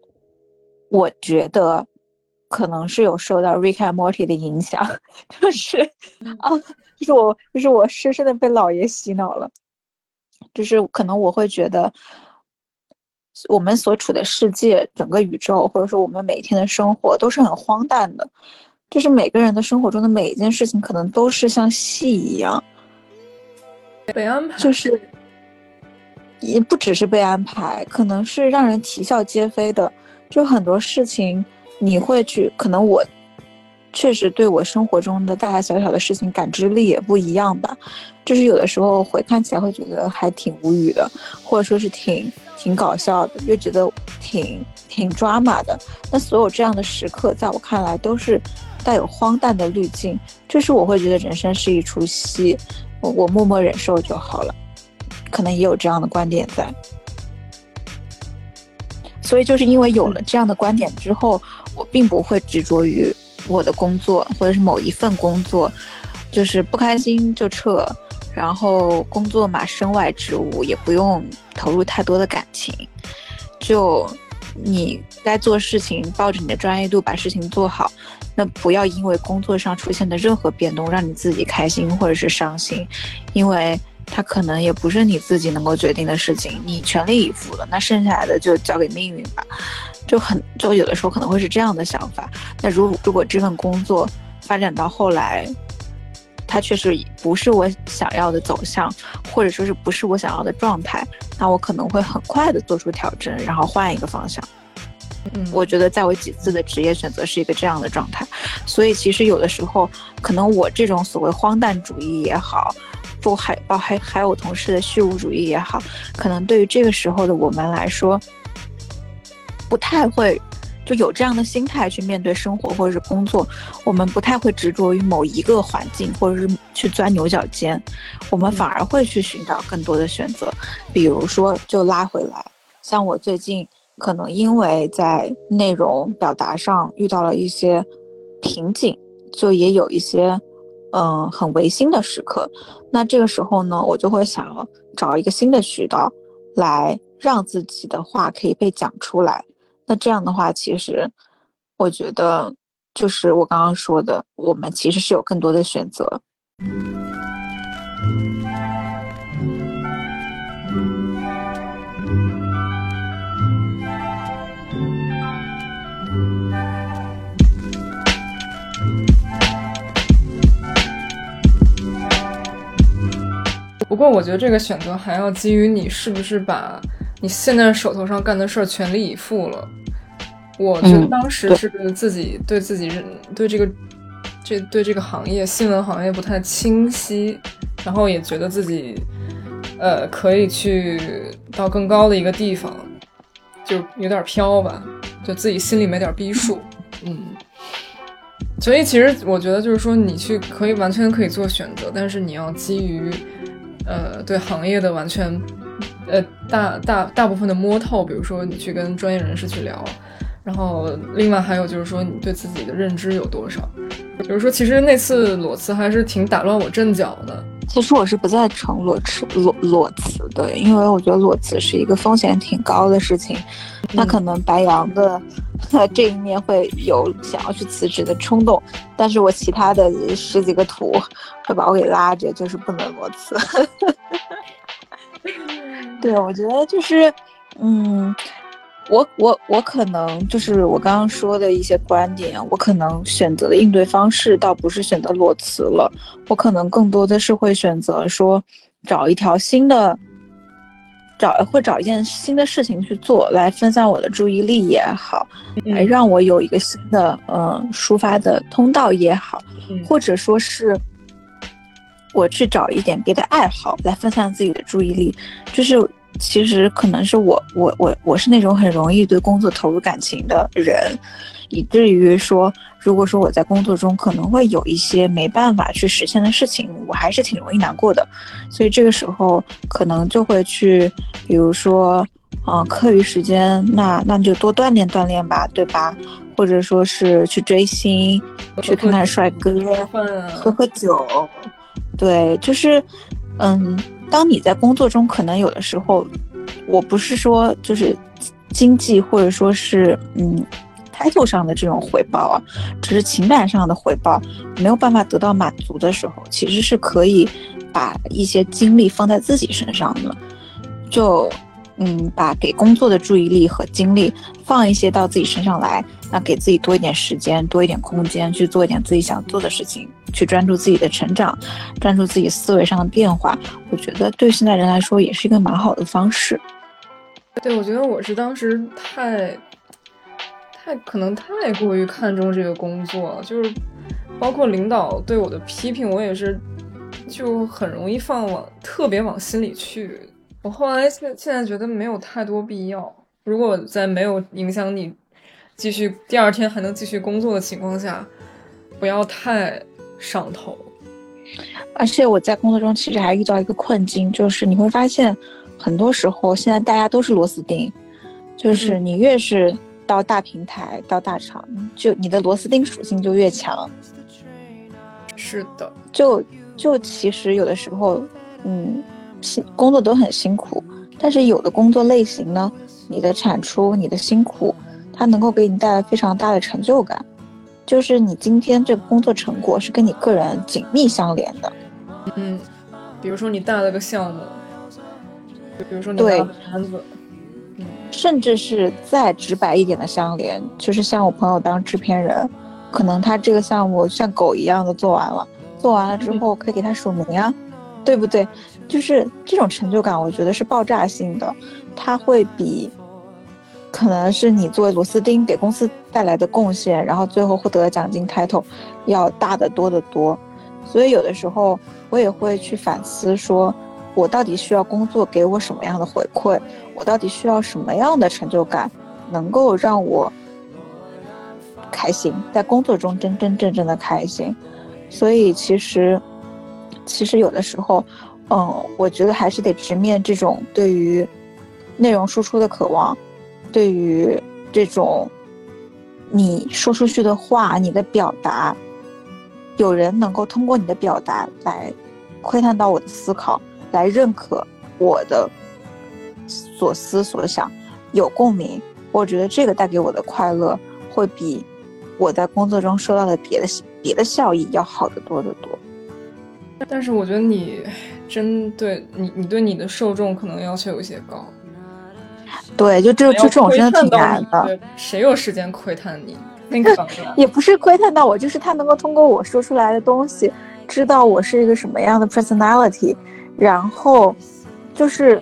我觉得可能是有受到 Rick and Morty 的影响，就是啊。就是我，就是我深深的被老爷洗脑了。就是可能我会觉得，我们所处的世界、整个宇宙，或者说我们每天的生活，都是很荒诞的。就是每个人的生活中的每一件事情，可能都是像戏一样被安排。就是也不只是被安排，可能是让人啼笑皆非的。就很多事情，你会去，可能我。确实对我生活中的大大小小的事情感知力也不一样吧，就是有的时候回看起来会觉得还挺无语的，或者说是挺挺搞笑的，又觉得挺挺抓马的。那所有这样的时刻，在我看来都是带有荒诞的滤镜，就是我会觉得人生是一出戏，我我默默忍受就好了。可能也有这样的观点在，所以就是因为有了这样的观点之后，我并不会执着于。我的工作或者是某一份工作，就是不开心就撤，然后工作嘛，身外之物也不用投入太多的感情，就你该做事情，抱着你的专业度把事情做好，那不要因为工作上出现的任何变动让你自己开心或者是伤心，因为它可能也不是你自己能够决定的事情，你全力以赴了，那剩下来的就交给命运吧。就很就有的时候可能会是这样的想法。那如如果这份工作发展到后来，它确实不是我想要的走向，或者说是不是我想要的状态，那我可能会很快的做出调整，然后换一个方向。嗯，我觉得在我几次的职业选择是一个这样的状态。所以其实有的时候，可能我这种所谓荒诞主义也好，不还包还还有同事的虚无主义也好，可能对于这个时候的我们来说。不太会，就有这样的心态去面对生活或者是工作。我们不太会执着于某一个环境，或者是去钻牛角尖。我们反而会去寻找更多的选择。比如说，就拉回来，像我最近可能因为在内容表达上遇到了一些瓶颈，就也有一些嗯很违心的时刻。那这个时候呢，我就会想要找一个新的渠道，来让自己的话可以被讲出来。那这样的话，其实我觉得就是我刚刚说的，我们其实是有更多的选择。不过，我觉得这个选择还要基于你是不是把你现在手头上干的事儿全力以赴了。我觉得当时是自己对自己认对这个这对这个行业新闻行业不太清晰，然后也觉得自己呃可以去到更高的一个地方，就有点飘吧，就自己心里没点逼数，嗯。所以其实我觉得就是说，你去可以完全可以做选择，但是你要基于呃对行业的完全呃大大大部分的摸透，比如说你去跟专业人士去聊，然后另外还有就是说你对自己的认知有多少。比如说，其实那次裸辞还是挺打乱我阵脚的。其实我是不赞成裸辞裸裸辞的，因为我觉得裸辞是一个风险挺高的事情。那可能白羊的 这一面会有想要去辞职的冲动，但是我其他的十几个图会把我给拉着，就是不能裸辞。对，我觉得就是，嗯。我我我可能就是我刚刚说的一些观点，我可能选择的应对方式倒不是选择裸辞了，我可能更多的是会选择说找一条新的，找会找一件新的事情去做，来分散我的注意力也好，来让我有一个新的嗯抒发的通道也好，或者说是我去找一点别的爱好来分散自己的注意力，就是。其实可能是我，我，我，我是那种很容易对工作投入感情的人，以至于说，如果说我在工作中可能会有一些没办法去实现的事情，我还是挺容易难过的。所以这个时候可能就会去，比如说，嗯，课余时间，那那就多锻炼锻炼吧，对吧？或者说是去追星，去看看帅哥，喝喝酒，对，就是，嗯。当你在工作中，可能有的时候，我不是说就是经济或者说是嗯，title 上的这种回报啊，只是情感上的回报没有办法得到满足的时候，其实是可以把一些精力放在自己身上的，就。嗯，把给工作的注意力和精力放一些到自己身上来，那给自己多一点时间，多一点空间去做一点自己想做的事情，去专注自己的成长，专注自己思维上的变化。我觉得对现在人来说也是一个蛮好的方式。对，我觉得我是当时太太可能太过于看重这个工作，就是包括领导对我的批评，我也是就很容易放往特别往心里去。我后来现现在觉得没有太多必要。如果在没有影响你继续第二天还能继续工作的情况下，不要太上头。而且我在工作中其实还遇到一个困境，就是你会发现，很多时候现在大家都是螺丝钉，就是你越是到大平台、到大厂，就你的螺丝钉属性就越强。是的，就就其实有的时候，嗯。辛工作都很辛苦，但是有的工作类型呢，你的产出、你的辛苦，它能够给你带来非常大的成就感，就是你今天这个工作成果是跟你个人紧密相连的。嗯，比如说你带了个项目，就比如说你拿单子，嗯，甚至是再直白一点的相连，就是像我朋友当制片人，可能他这个项目像狗一样的做完了，做完了之后可以给他署名啊，对不对？就是这种成就感，我觉得是爆炸性的，它会比可能是你作为螺丝钉给公司带来的贡献，然后最后获得的奖金 title 要大得多得多。所以有的时候我也会去反思，说我到底需要工作给我什么样的回馈？我到底需要什么样的成就感，能够让我开心，在工作中真真正正的开心？所以其实，其实有的时候。嗯，我觉得还是得直面这种对于内容输出的渴望，对于这种你说出去的话，你的表达，有人能够通过你的表达来窥探到我的思考，来认可我的所思所想，有共鸣。我觉得这个带给我的快乐，会比我在工作中收到的别的别的效益要好得多得多。但是我觉得你。针对你，你对你的受众可能要求有些高。对，就这就这种真的挺难的。谁有时间窥探你？那个也不是窥探到我，就是他能够通过我说出来的东西，知道我是一个什么样的 personality。然后，就是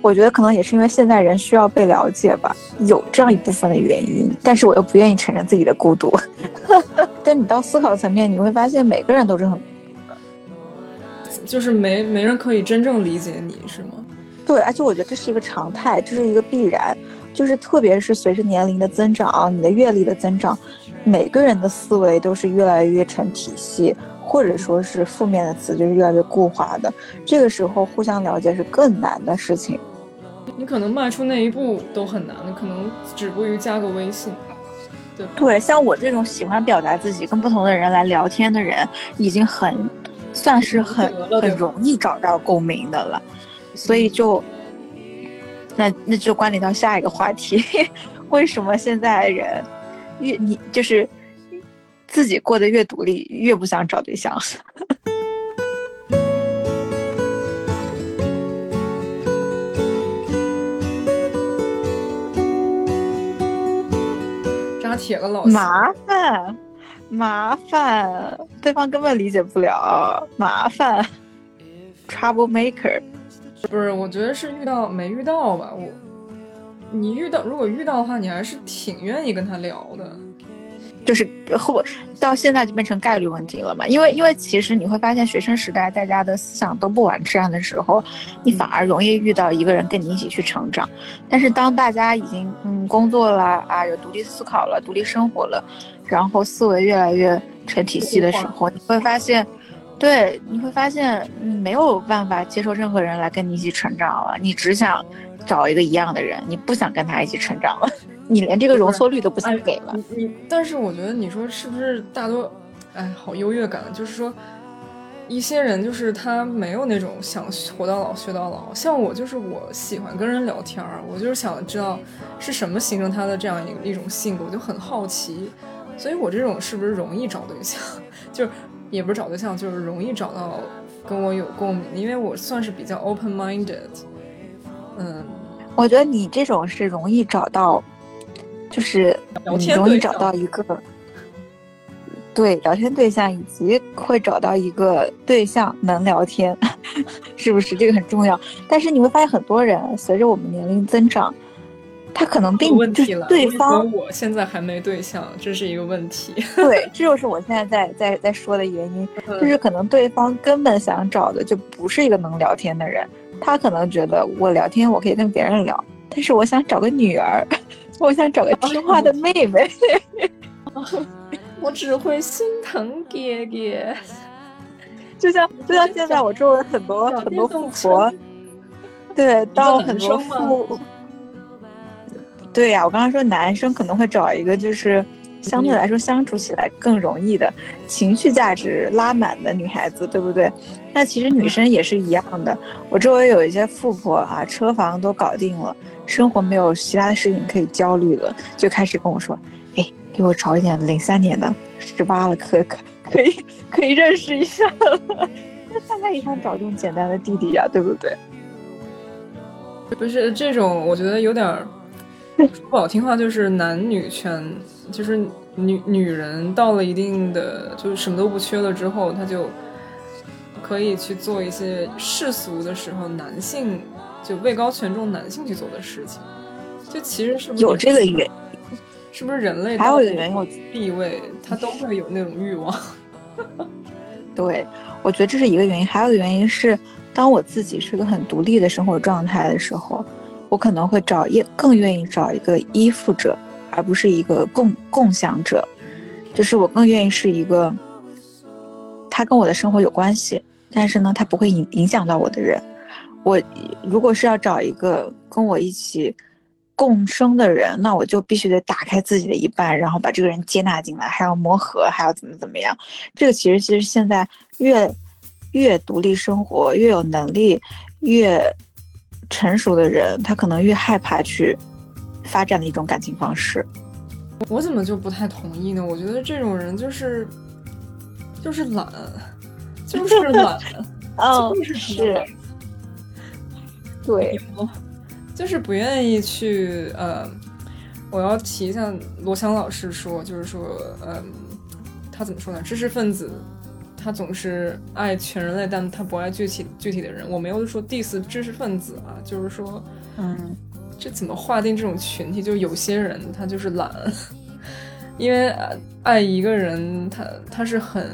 我觉得可能也是因为现在人需要被了解吧，有这样一部分的原因。但是我又不愿意承认自己的孤独。但你到思考层面，你会发现每个人都是很。就是没没人可以真正理解你是吗？对，而且我觉得这是一个常态，这是一个必然。就是特别是随着年龄的增长，你的阅历的增长，每个人的思维都是越来越成体系，或者说是负面的词就是越来越固化的。这个时候互相了解是更难的事情。你可能迈出那一步都很难，你可能止步于加个微信。对对，像我这种喜欢表达自己、跟不同的人来聊天的人，已经很算是很很容易找到共鸣的了。所以就，那那就关联到下一个话题，为什么现在人越你就是自己过得越独立，越不想找对象？扎铁了老麻烦，麻烦，对方根本理解不了，麻烦，trouble maker。不是，我觉得是遇到没遇到吧。我，你遇到如果遇到的话，你还是挺愿意跟他聊的。就是后到现在就变成概率问题了嘛？因为因为其实你会发现，学生时代大家的思想都不完善的时候，你反而容易遇到一个人跟你一起去成长。但是当大家已经嗯工作了啊，有独立思考了，独立生活了，然后思维越来越成体系的时候，你会发现。对，你会发现你没有办法接受任何人来跟你一起成长了，你只想找一个一样的人，你不想跟他一起成长了，你连这个容错率都不想给了。你，但是我觉得你说是不是大多，哎，好优越感，就是说一些人就是他没有那种想活到老学到老，像我就是我喜欢跟人聊天儿，我就是想知道是什么形成他的这样一一种性格，我就很好奇，所以我这种是不是容易找对象，就。也不是找对象，就是容易找到跟我有共鸣，因为我算是比较 open minded。嗯，我觉得你这种是容易找到，就是你容易找到一个对聊天对象，以及会找到一个对象能聊天，是不是这个很重要？但是你会发现，很多人随着我们年龄增长。他可能并就是对方，我现在还没对象，这是一个问题。对，这就是我现在在在在说的原因，就是可能对方根本想找的就不是一个能聊天的人，他可能觉得我聊天我可以跟别人聊，但是我想找个女儿，我想找个听话的妹妹，我只会心疼爹爹，就像就像现在我周围很多很多富婆，对，到很多富。对呀，我刚刚说男生可能会找一个就是相对来说相处起来更容易的情绪价值拉满的女孩子，对不对？那其实女生也是一样的。我周围有一些富婆啊，车房都搞定了，生活没有其他的事情可以焦虑了，就开始跟我说：“哎，给我找一点零三年的，十八了可可 可以可以认识一下了。”那大家也想找这种简单的弟弟呀，对不对？不是这种，我觉得有点。说 不好听话，就是男女权，就是女女人到了一定的，就是什么都不缺了之后，她就可以去做一些世俗的时候男性就位高权重男性去做的事情。就其实是不是有这个原因？是不是人类还有一个原因，地位他都会有那种欲望。对，我觉得这是一个原因，还有一个原因是，当我自己是个很独立的生活状态的时候。我可能会找一更愿意找一个依附者，而不是一个共共享者。就是我更愿意是一个，他跟我的生活有关系，但是呢，他不会影影响到我的人。我如果是要找一个跟我一起共生的人，那我就必须得打开自己的一半，然后把这个人接纳进来，还要磨合，还要怎么怎么样。这个其实其实现在越越独立生活，越有能力，越。成熟的人，他可能越害怕去发展的一种感情方式。我怎么就不太同意呢？我觉得这种人就是就是懒，就是懒，就是是，对，就是不愿意去。呃，我要提一下罗翔老师说，就是说，嗯，他怎么说呢？知识分子。他总是爱全人类，但他不爱具体具体的人。我没有说 diss 知识分子啊，就是说，嗯，这怎么划定这种群体？就有些人他就是懒，因为爱一个人，他他是很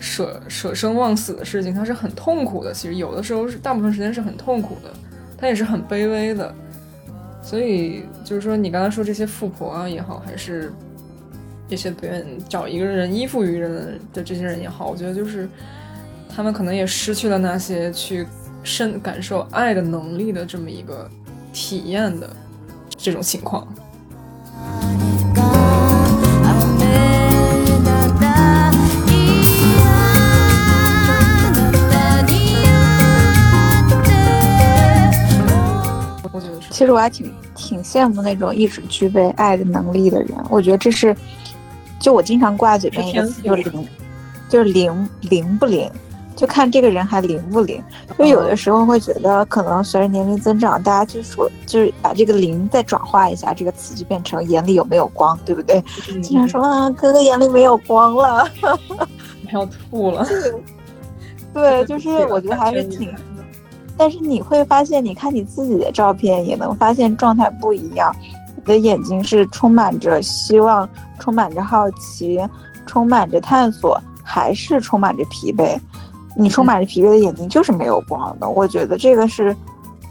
舍舍生忘死的事情，他是很痛苦的。其实有的时候是大部分时间是很痛苦的，他也是很卑微的。所以就是说，你刚才说这些富婆啊也好，还是这些不愿找一个人依附于人的这些人也好，我觉得就是他们可能也失去了那些去深感受爱的能力的这么一个体验的这种情况。其实我还挺挺羡慕那种一直具备爱的能力的人。我觉得这是，就我经常挂嘴边一个词，就是灵，就是灵灵不灵，就看这个人还灵不灵。就有的时候会觉得，可能随着年龄增长，大家就说，就是把这个灵再转化一下，这个词就变成眼里有没有光，对不对？经常说啊，哥哥眼里没有光了，要吐了。对，就是我觉得还是挺。但是你会发现，你看你自己的照片，也能发现状态不一样。你的眼睛是充满着希望，充满着好奇，充满着探索，还是充满着疲惫？你充满着疲惫的眼睛就是没有光的。我觉得这个是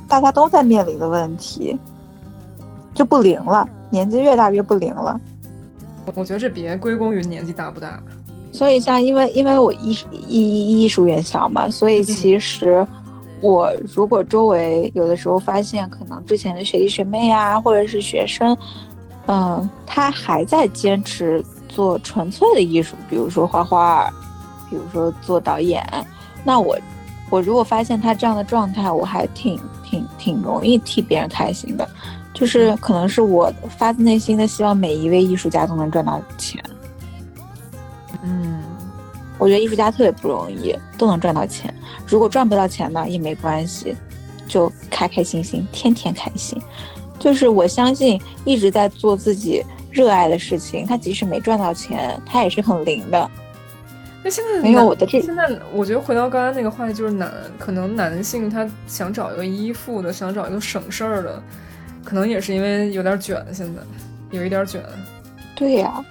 大家都在面临的问题，就不灵了。年纪越大越不灵了。我觉得这别归功于年纪大不大。所以像因为因为我艺艺艺术院校嘛，所以其实。我如果周围有的时候发现，可能之前的学弟学妹啊，或者是学生，嗯，他还在坚持做纯粹的艺术，比如说画画，比如说做导演，那我，我如果发现他这样的状态，我还挺挺挺容易替别人开心的，就是可能是我发自内心的希望每一位艺术家都能赚到钱。嗯，我觉得艺术家特别不容易，都能赚到钱。如果赚不到钱呢，也没关系，就开开心心，天天开心。就是我相信一直在做自己热爱的事情，他即使没赚到钱，他也是很灵的。那现在没有我的这，现在我觉得回到刚刚那个话题，就是男，可能男性他想找一个依附的，想找一个省事儿的，可能也是因为有点卷，现在有一点卷。对呀。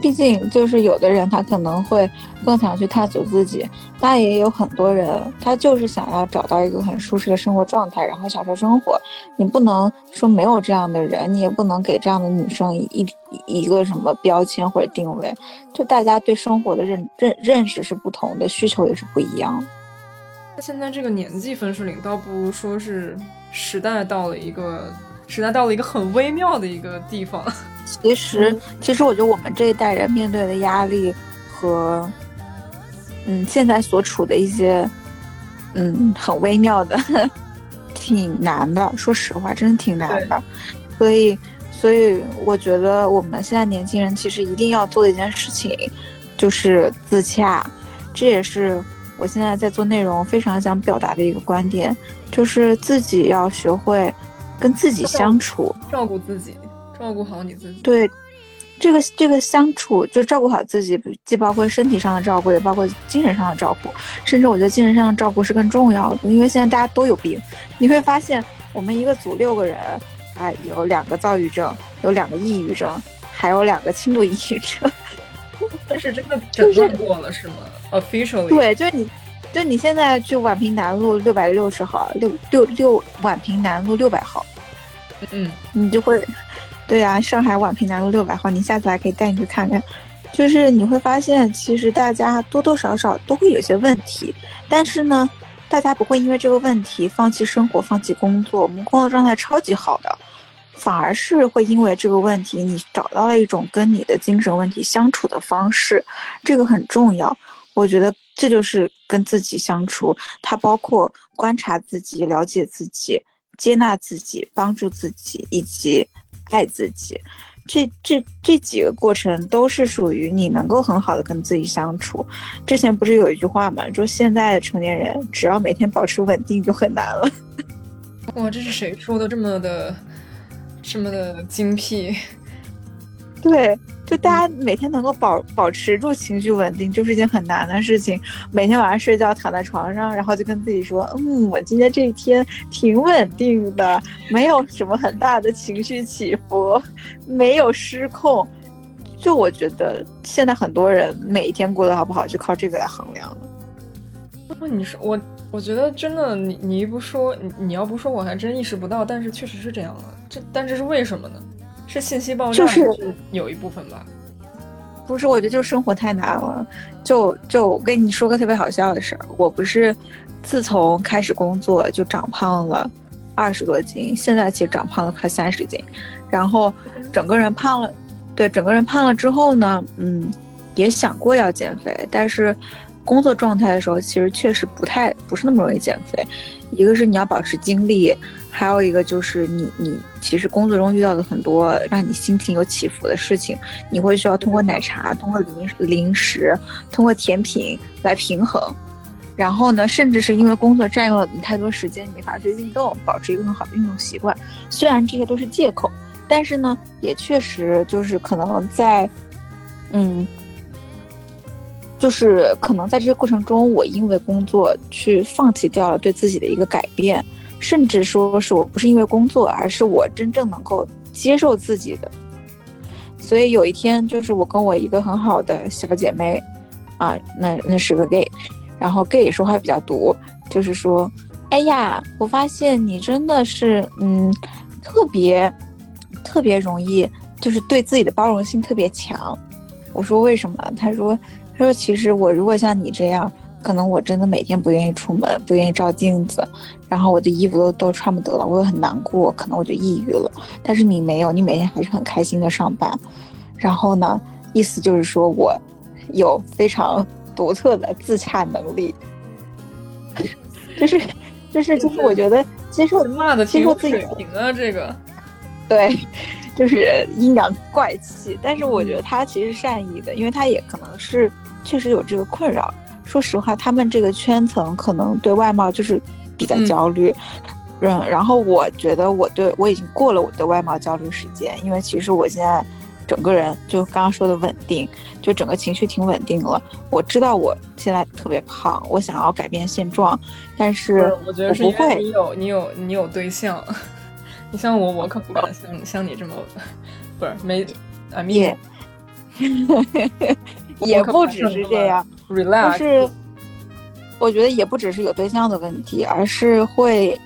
毕竟，就是有的人他可能会更想去探索自己，那也有很多人他就是想要找到一个很舒适的生活状态，然后享受生活。你不能说没有这样的人，你也不能给这样的女生一一个什么标签或者定位。就大家对生活的认认认识是不同的，需求也是不一样。现在这个年纪分水岭，倒不如说是时代到了一个时代到了一个很微妙的一个地方。其实，其实我觉得我们这一代人面对的压力和，嗯，现在所处的一些，嗯，很微妙的，挺难的。说实话，真的挺难的。所以，所以我觉得我们现在年轻人其实一定要做的一件事情，就是自洽。这也是我现在在做内容非常想表达的一个观点，就是自己要学会跟自己相处，照顾自己。照顾好你自己。对，这个这个相处就照顾好自己，既包括身体上的照顾，也包括精神上的照顾。甚至我觉得精神上的照顾是更重要的，因为现在大家都有病。你会发现，我们一个组六个人，哎，有两个躁郁症，有两个抑郁症，还有两个轻度抑郁症。但是真的诊断过了是吗？Officially？对，就是你，就你现在去宛平南路六百六十号，六六六宛平南路六百号，嗯，你就会。对啊，上海宛平南路六百号，你下次还可以带你去看看。就是你会发现，其实大家多多少少都会有些问题，但是呢，大家不会因为这个问题放弃生活、放弃工作。我们工作状态超级好的，反而是会因为这个问题，你找到了一种跟你的精神问题相处的方式，这个很重要。我觉得这就是跟自己相处，它包括观察自己、了解自己、接纳自己、帮助自己，以及。爱自己，这这这几个过程都是属于你能够很好的跟自己相处。之前不是有一句话吗？说现在的成年人只要每天保持稳定就很难了。哇，这是谁说的这么的这么的精辟？对。就大家每天能够保保持住情绪稳定，就是一件很难的事情。每天晚上睡觉躺在床上，然后就跟自己说：“嗯，我今天这一天挺稳定的，没有什么很大的情绪起伏，没有失控。”就我觉得现在很多人每一天过得好不好，就靠这个来衡量了。不，你说我，我觉得真的，你你一不说，你你要不说，我还真意识不到。但是确实是这样的，这但这是为什么呢？是信息爆炸，就是有一部分吧。不是，我觉得就是生活太难了。就就我跟你说个特别好笑的事儿，我不是自从开始工作就长胖了二十多斤，现在其实长胖了快三十斤，然后整个人胖了，对，整个人胖了之后呢，嗯，也想过要减肥，但是工作状态的时候，其实确实不太不是那么容易减肥。一个是你要保持精力。还有一个就是你，你其实工作中遇到的很多让你心情有起伏的事情，你会需要通过奶茶、通过零零食、通过甜品来平衡。然后呢，甚至是因为工作占用了你太多时间，你没法去运动，保持一个很好的运动习惯。虽然这些都是借口，但是呢，也确实就是可能在，嗯，就是可能在这些过程中，我因为工作去放弃掉了对自己的一个改变。甚至说是我不是因为工作，而是我真正能够接受自己的。所以有一天，就是我跟我一个很好的小姐妹，啊，那那是个 gay，然后 gay 说话比较毒，就是说，哎呀，我发现你真的是，嗯，特别特别容易，就是对自己的包容性特别强。我说为什么？他说，她说其实我如果像你这样。可能我真的每天不愿意出门，不愿意照镜子，然后我的衣服都都穿不得了，我又很难过，可能我就抑郁了。但是你没有，你每天还是很开心的上班。然后呢，意思就是说我有非常独特的自洽能力，就是就是就是我觉得接受骂的接受自己啊，这个对，就是阴阳怪气。但是我觉得他其实善意的，因为他也可能是确实有这个困扰。说实话，他们这个圈层可能对外貌就是比较焦虑，嗯，然后我觉得我对我已经过了我的外貌焦虑时间，因为其实我现在整个人就刚刚说的稳定，就整个情绪挺稳定了。我知道我现在特别胖，我想要改变现状，但是我觉得是因为你有你有你有对象，你像我，我可不敢像像你这么不是没啊也 也不只是这样。就是，我觉得也不只是有对象的问题，而是会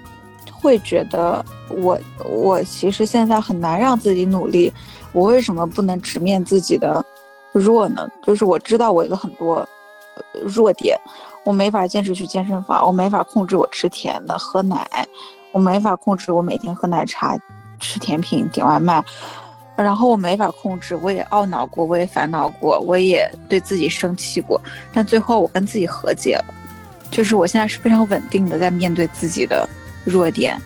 会觉得我我其实现在很难让自己努力，我为什么不能直面自己的弱呢？就是我知道我有很多弱点，我没法坚持去健身房，我没法控制我吃甜的、喝奶，我没法控制我每天喝奶茶、吃甜品、点外卖。然后我没法控制，我也懊恼过，我也烦恼过，我也对自己生气过，但最后我跟自己和解了，就是我现在是非常稳定的在面对自己的弱点，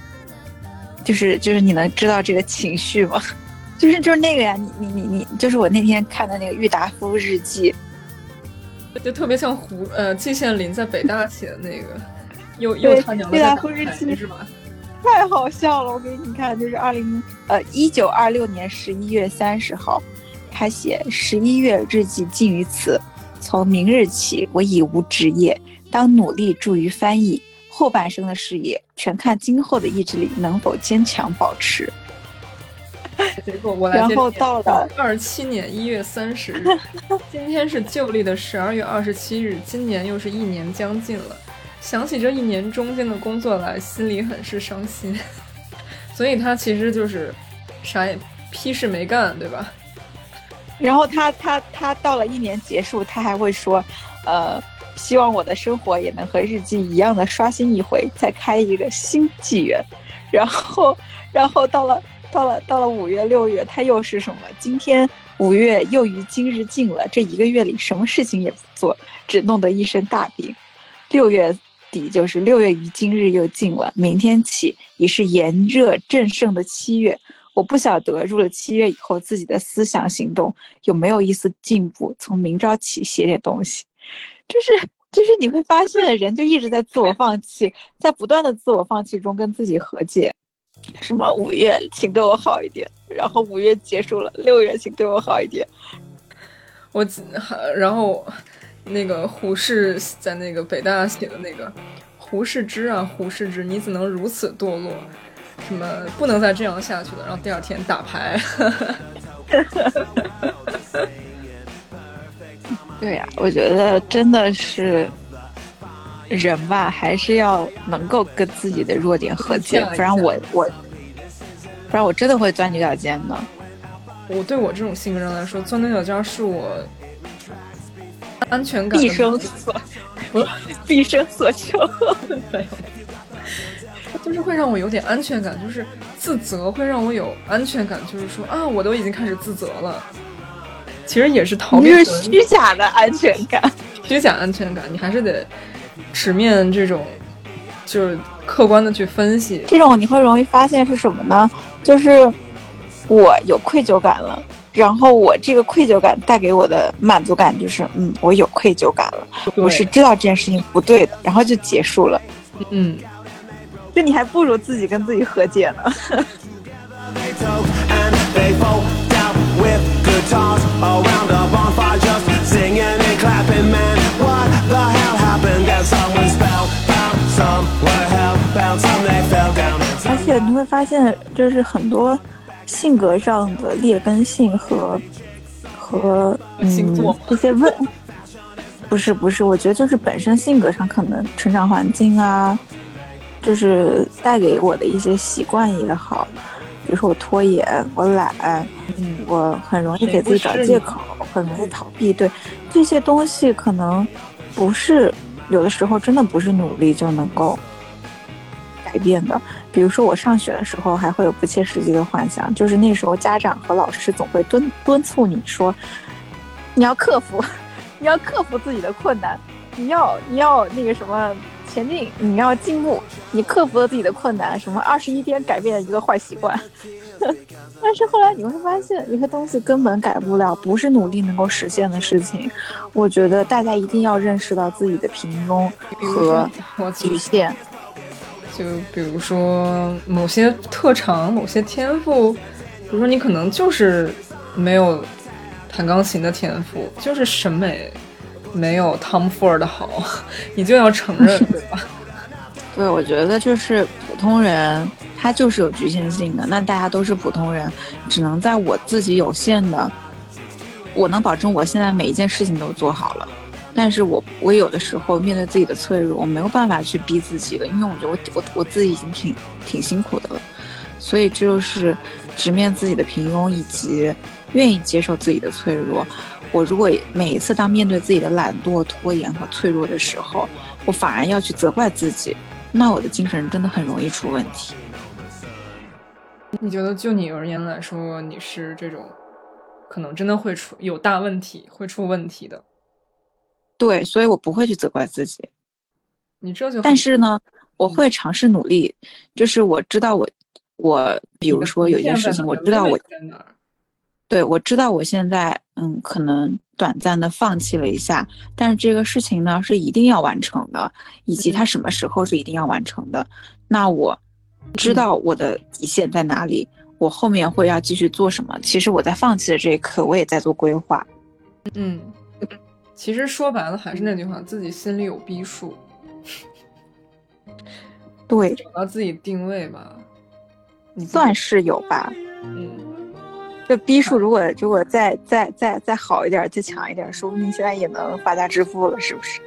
就是就是你能知道这个情绪吗？就是就是那个呀，你你你你，就是我那天看的那个郁达夫日记，就特别像胡呃季羡林在北大写的那个，又又他娘的在日记是吧？太好笑了！我给你看，就是二零呃一九二六年十一月三十号，他写十一月日记尽于此。从明日起，我已无职业，当努力助于翻译。后半生的事业，全看今后的意志力能否坚强保持。结果我来，然后到了二七年一月三十日，今天是旧历的十二月二十七日，今年又是一年将近了。想起这一年中间的工作来，心里很是伤心。所以他其实就是啥也屁事没干，对吧？然后他他他到了一年结束，他还会说，呃，希望我的生活也能和日记一样的刷新一回，再开一个新纪元。然后然后到了到了到了五月六月，他又是什么？今天五月又于今日尽了，这一个月里什么事情也不做，只弄得一身大病。六月。底就是六月于今日又近了，明天起已是炎热正盛的七月。我不晓得入了七月以后，自己的思想行动有没有一丝进步。从明朝起写点东西，就是就是你会发现，人就一直在自我放弃，在不断的自我放弃中跟自己和解。什么五月请对我好一点，然后五月结束了，六月请对我好一点。我然后。那个胡适在那个北大写的那个胡适之啊，胡适之，你怎能如此堕落？什么不能再这样下去了？然后第二天打牌。对呀，我觉得真的是，人吧，还是要能够跟自己的弱点和解，不然我我，不然我真的会钻牛角尖的。我对我这种性格人来说，钻牛角尖是我安全感毕生所毕生所求。就是会让我有点安全感，就是自责会让我有安全感，就是说啊，我都已经开始自责了。其实也是逃避，是虚假的安全感，虚假安全感，你还是得直面这种，就是客观的去分析。这种你会容易发现是什么呢？就是我有愧疚感了，然后我这个愧疚感带给我的满足感就是，嗯，我有愧疚感了，我是知道这件事情不对的，然后就结束了。嗯。就你还不如自己跟自己和解呢。而且你会发现，就是很多性格上的劣根性和和嗯这些问，不是不是，我觉得就是本身性格上可能成长环境啊。就是带给我的一些习惯也好，比如说我拖延，我懒，嗯，我很容易给自己找借口，很容易逃避。对这些东西，可能不是有的时候真的不是努力就能够改变的。比如说我上学的时候，还会有不切实际的幻想，就是那时候家长和老师总会敦敦促你说，你要克服，你要克服自己的困难，你要你要那个什么。前进，你要进步，你克服了自己的困难，什么二十一天改变一个坏习惯。但是后来你会发现，有些东西根本改不了，不是努力能够实现的事情。我觉得大家一定要认识到自己的平庸和局限。就比如说某些特长、某些天赋，比如说你可能就是没有弹钢琴的天赋，就是审美。没有 Tom Ford 的好，你就要承认，对吧？对，我觉得就是普通人，他就是有局限性的。那大家都是普通人，只能在我自己有限的，我能保证我现在每一件事情都做好了。但是我我有的时候面对自己的脆弱，我没有办法去逼自己的，因为我觉得我我我自己已经挺挺辛苦的了。所以这就是直面自己的平庸，以及愿意接受自己的脆弱。我如果每一次当面对自己的懒惰、拖延和脆弱的时候，我反而要去责怪自己，那我的精神真的很容易出问题。你觉得就你而言来说，你是这种可能真的会出有大问题、会出问题的？对，所以我不会去责怪自己。你这就但是呢，我会尝试努力，就是我知道我我，比如说有一件事情，我知道我。对，我知道我现在嗯，可能短暂的放弃了一下，但是这个事情呢是一定要完成的，以及它什么时候是一定要完成的。那我知道我的底线在哪里，我后面会要继续做什么。其实我在放弃的这一刻，我也在做规划。嗯，其实说白了还是那句话，自己心里有逼数。对，找到自己定位吧，你算是有吧。嗯。这逼数如果如果再再再再好一点，再强一点，说不定现在也能发家致富了，是不是？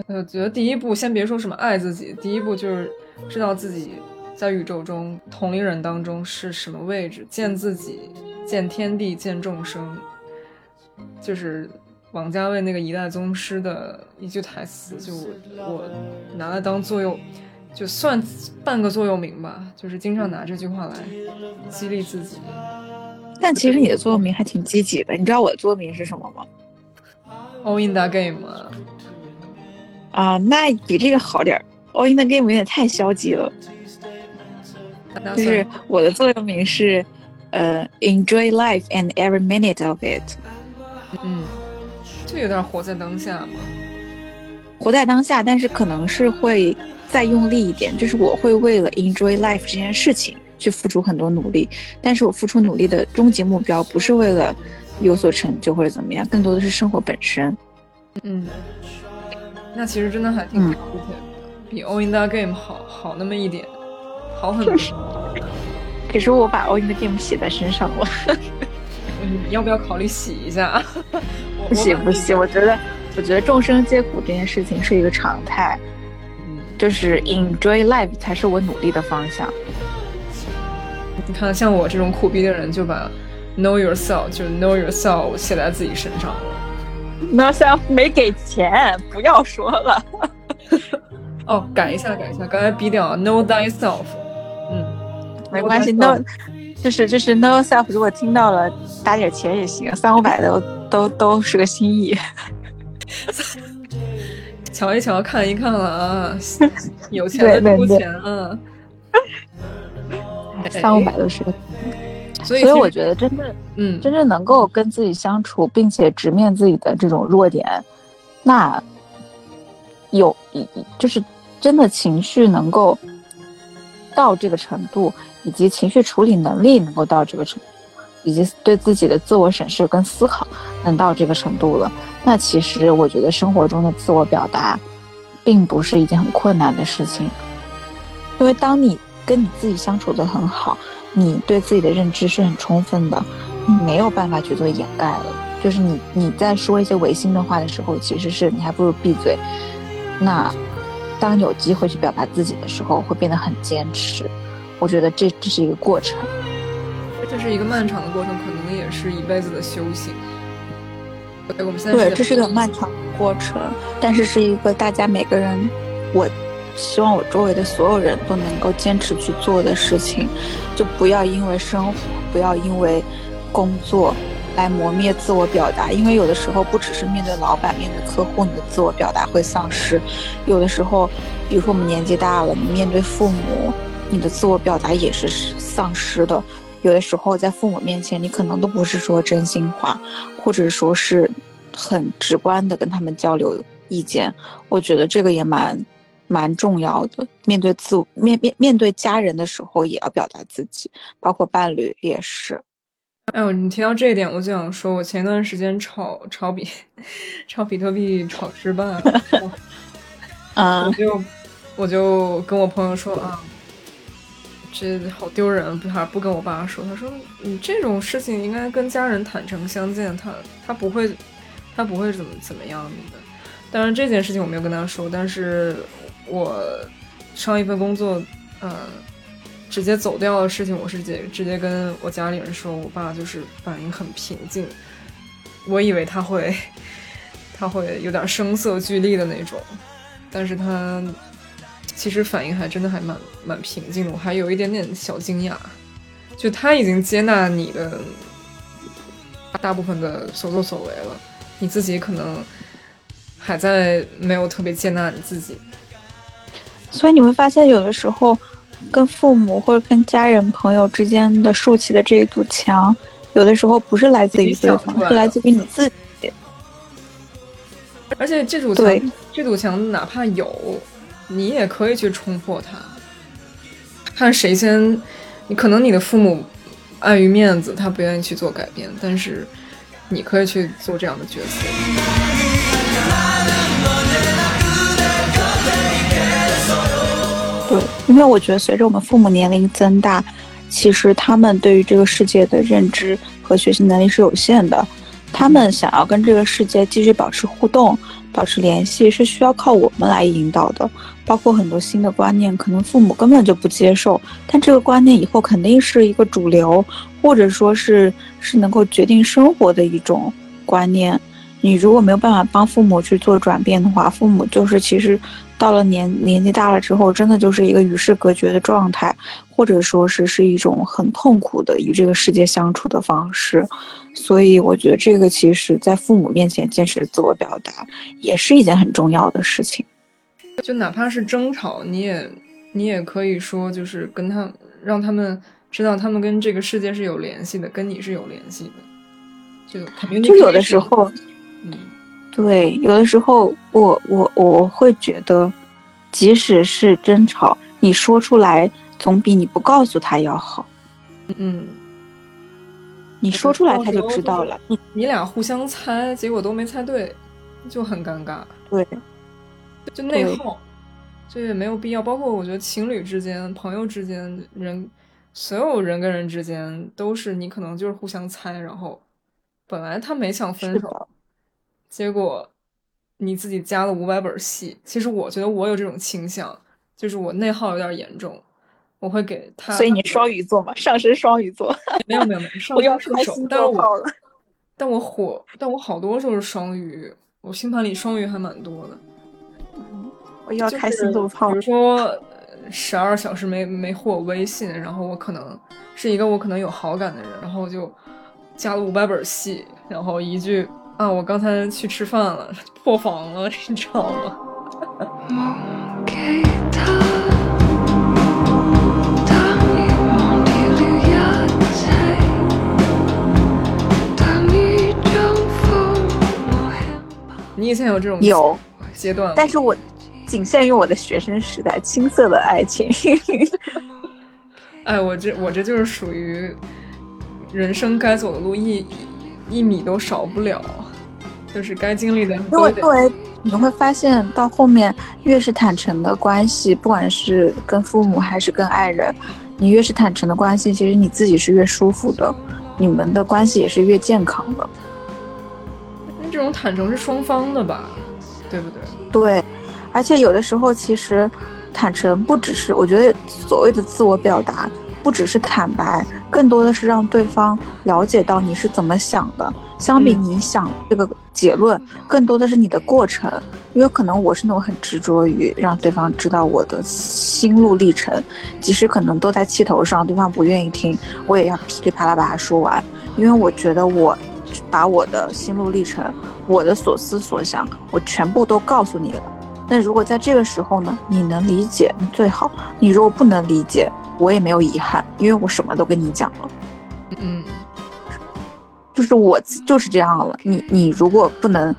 我觉得第一步先别说什么爱自己，第一步就是知道自己在宇宙中同龄人当中是什么位置，见自己，见天地，见众生，就是王家卫那个一代宗师的一句台词，就我拿来当座右。就算半个座右铭吧，就是经常拿这句话来激励自己。但其实你的座右铭还挺积极的，你知道我的座右铭是什么吗？All in the game。啊，那比这个好点儿。All in the game 有点太消极了。就是我的座右铭是，呃，Enjoy life and every minute of it。嗯，就有点活在当下嘛。活在当下，但是可能是会。再用力一点，就是我会为了 enjoy life 这件事情去付出很多努力，但是我付出努力的终极目标不是为了有所成就或者怎么样，更多的是生活本身。嗯，那其实真的还挺比 all in the game 好好那么一点，好很多。可是我把 all in the game 写在身上了，你要不要考虑洗一下？不洗不洗，我觉得我觉得众生皆苦这件事情是一个常态，嗯，就是 enjoy life 才是我努力的方向。你看，像我这种苦逼的人，就把 know yourself 就 know yourself 写在自己身上了。know yourself 没给钱，不要说了。哦，改一下，改一下，刚才逼掉 know thyself。嗯，没关系，know 就是就是 know yourself，如果听到了打点钱也行，三五百的都都是个心意。瞧一瞧，看一看了啊，有钱的出钱啊。三五百都是，所以所以我觉得真正嗯，真正能够跟自己相处，并且直面自己的这种弱点，那有就是真的情绪能够到这个程度，以及情绪处理能力能够到这个程度，以及对自己的自我审视跟思考能到这个程度了，那其实我觉得生活中的自我表达，并不是一件很困难的事情，因为当你。跟你自己相处的很好，你对自己的认知是很充分的，你没有办法去做掩盖了。就是你你在说一些违心的话的时候，其实是你还不如闭嘴。那当有机会去表达自己的时候，会变得很坚持。我觉得这这是一个过程，这是一个漫长的过程，可能也是一辈子的修行。对，我们现在对，这是个漫长的过程，但是是一个大家每个人我。希望我周围的所有人都能够坚持去做的事情，就不要因为生活，不要因为工作来磨灭自我表达。因为有的时候不只是面对老板、面对客户，你的自我表达会丧失；有的时候，比如说我们年纪大了，你面对父母，你的自我表达也是丧失的。有的时候在父母面前，你可能都不是说真心话，或者说是很直观的跟他们交流意见。我觉得这个也蛮。蛮重要的，面对自面面面对家人的时候，也要表达自己，包括伴侣也是。哎呦，你提到这一点，我就想说，我前段时间炒炒比炒比特币炒失败了，啊，我就我就跟我朋友说啊，这好丢人，不还不跟我爸说，他说你这种事情应该跟家人坦诚相见，他他不会他不会怎么怎么样的。当然这件事情我没有跟他说，但是。我上一份工作，嗯，直接走掉的事情，我是直接直接跟我家里人说，我爸就是反应很平静，我以为他会 他会有点声色俱厉的那种，但是他其实反应还真的还蛮蛮平静的，我还有一点点小惊讶，就他已经接纳你的大部分的所作所为了，你自己可能还在没有特别接纳你自己。所以你会发现，有的时候，跟父母或者跟家人、朋友之间的竖起的这一堵墙，有的时候不是来自于对方，是来自于你自己。而且这堵墙，这堵墙哪怕有，你也可以去冲破它。看谁先，你可能你的父母碍于面子，他不愿意去做改变，但是你可以去做这样的角色。对，因为我觉得随着我们父母年龄增大，其实他们对于这个世界的认知和学习能力是有限的。他们想要跟这个世界继续保持互动、保持联系，是需要靠我们来引导的。包括很多新的观念，可能父母根本就不接受，但这个观念以后肯定是一个主流，或者说是是能够决定生活的一种观念。你如果没有办法帮父母去做转变的话，父母就是其实。到了年年纪大了之后，真的就是一个与世隔绝的状态，或者说是是一种很痛苦的与这个世界相处的方式。所以，我觉得这个其实，在父母面前坚持自我表达，也是一件很重要的事情。就哪怕是争吵，你也你也可以说，就是跟他让他们知道，他们跟这个世界是有联系的，跟你是有联系的。就肯定就有的时候，嗯。对，有的时候我我我会觉得，即使是争吵，你说出来总比你不告诉他要好。嗯，你说出来他就知道了。你你俩互相猜，结果都没猜对，就很尴尬。对，就内耗，这也没有必要。包括我觉得情侣之间、朋友之间、人，所有人跟人之间都是，你可能就是互相猜，然后本来他没想分手。结果，你自己加了五百本戏。其实我觉得我有这种倾向，就是我内耗有点严重，我会给他。所以你双鱼座嘛，上升双鱼座。没有没有没有，上升射手。但是我但我火，但我好多都是双鱼，我星盘里双鱼还蛮多的。我要开心度炮。比如说十二小时没没回我微信，然后我可能是一个我可能有好感的人，然后我就加了五百本戏，然后一句啊，我刚才去吃饭了，破防了，你知道吗？你以前有这种有阶段，但是我仅限于我的学生时代青涩的爱情。哎，我这我这就是属于人生该走的路一一米都少不了，就是该经历的。因为因为你会发现到后面越是坦诚的关系，不管是跟父母还是跟爱人，你越是坦诚的关系，其实你自己是越舒服的，你们的关系也是越健康的。这种坦诚是双方的吧，对不对？对，而且有的时候其实坦诚不只是，我觉得所谓的自我表达不只是坦白，更多的是让对方了解到你是怎么想的。相比你想这个结论，更多的是你的过程。因为可能我是那种很执着于让对方知道我的心路历程，即使可能都在气头上，对方不愿意听，我也要噼里啪啦把它说完，因为我觉得我。把我的心路历程，我的所思所想，我全部都告诉你了。那如果在这个时候呢，你能理解最好；你如果不能理解，我也没有遗憾，因为我什么都跟你讲了。嗯，就是我就是这样了。你你如果不能，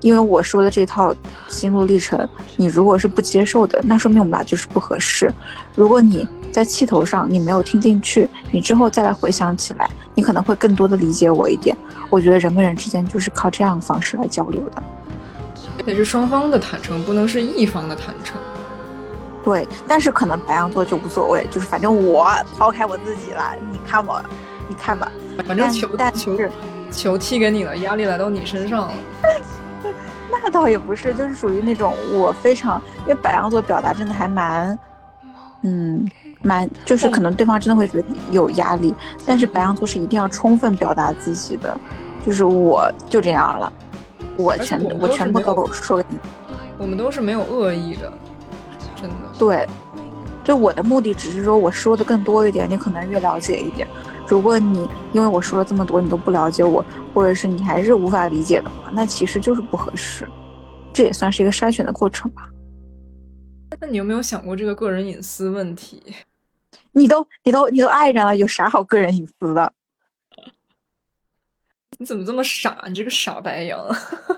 因为我说的这套心路历程，你如果是不接受的，那说明我们俩就是不合适。如果你在气头上，你没有听进去，你之后再来回想起来，你可能会更多的理解我一点。我觉得人跟人之间就是靠这样的方式来交流的，得是双方的坦诚，不能是一方的坦诚。对，但是可能白羊座就无所谓，就是反正我抛开我自己了，你看我，你看吧，反正球球球踢给你了，压力来到你身上了。那倒也不是，就是属于那种我非常，因为白羊座表达真的还蛮。嗯，蛮就是可能对方真的会觉得有压力，但是白羊座是一定要充分表达自己的，就是我就这样了，我全我全部都说给你。我们都是没有恶意的，真的。对，就我的目的只是说我说的更多一点，你可能越了解一点。如果你因为我说了这么多，你都不了解我，或者是你还是无法理解的话，那其实就是不合适。这也算是一个筛选的过程吧。那你有没有想过这个个人隐私问题？你都你都你都爱人了，有啥好个人隐私的？你怎么这么傻？你这个傻白羊！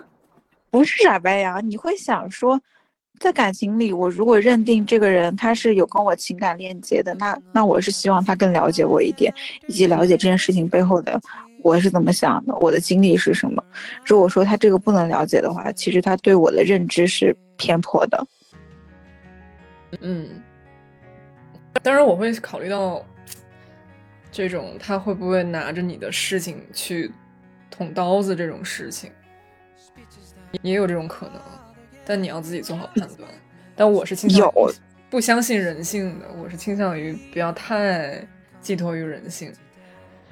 不是傻白羊，你会想说，在感情里，我如果认定这个人他是有跟我情感链接的，那那我是希望他更了解我一点，以及了解这件事情背后的我是怎么想的，我的经历是什么。如果说他这个不能了解的话，其实他对我的认知是偏颇的。嗯，当然我会考虑到这种他会不会拿着你的事情去捅刀子这种事情，也有这种可能，但你要自己做好判断。但我是倾向有不相信人性的，我是倾向于不要太寄托于人性。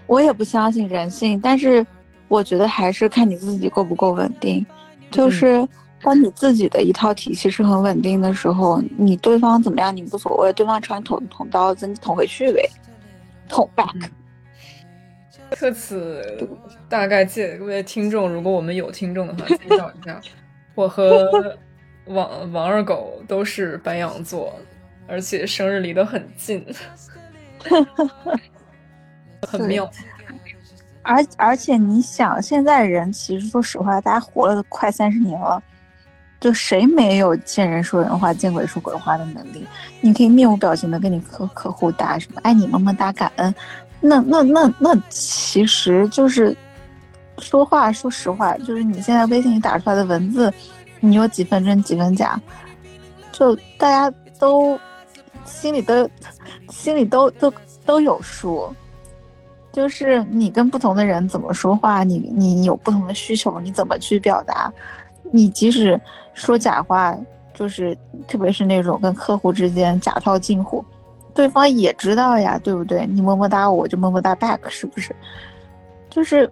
我也不相信人性，但是我觉得还是看你自己够不够稳定，就是。当你自己的一套体系是很稳定的时候，你对方怎么样你无所谓，对方穿捅捅刀子，你捅回去呗，捅 back。特此大概介各位听众，如果我们有听众的话，介绍一下，我和王王二狗都是白羊座，而且生日离得很近，很妙。而而且你想，现在人其实说实话，大家活了快三十年了。就谁没有见人说人话，见鬼说鬼话的能力？你可以面无表情的跟你客客户打什么爱你么么哒感恩，那那那那其实就是说话。说实话，就是你现在微信里打出来的文字，你有几分真几分假，就大家都心里都心里都都都有数。就是你跟不同的人怎么说话，你你有不同的需求，你怎么去表达？你即使说假话，就是特别是那种跟客户之间假套近乎，对方也知道呀，对不对？你么么哒，我就么么哒 back，是不是？就是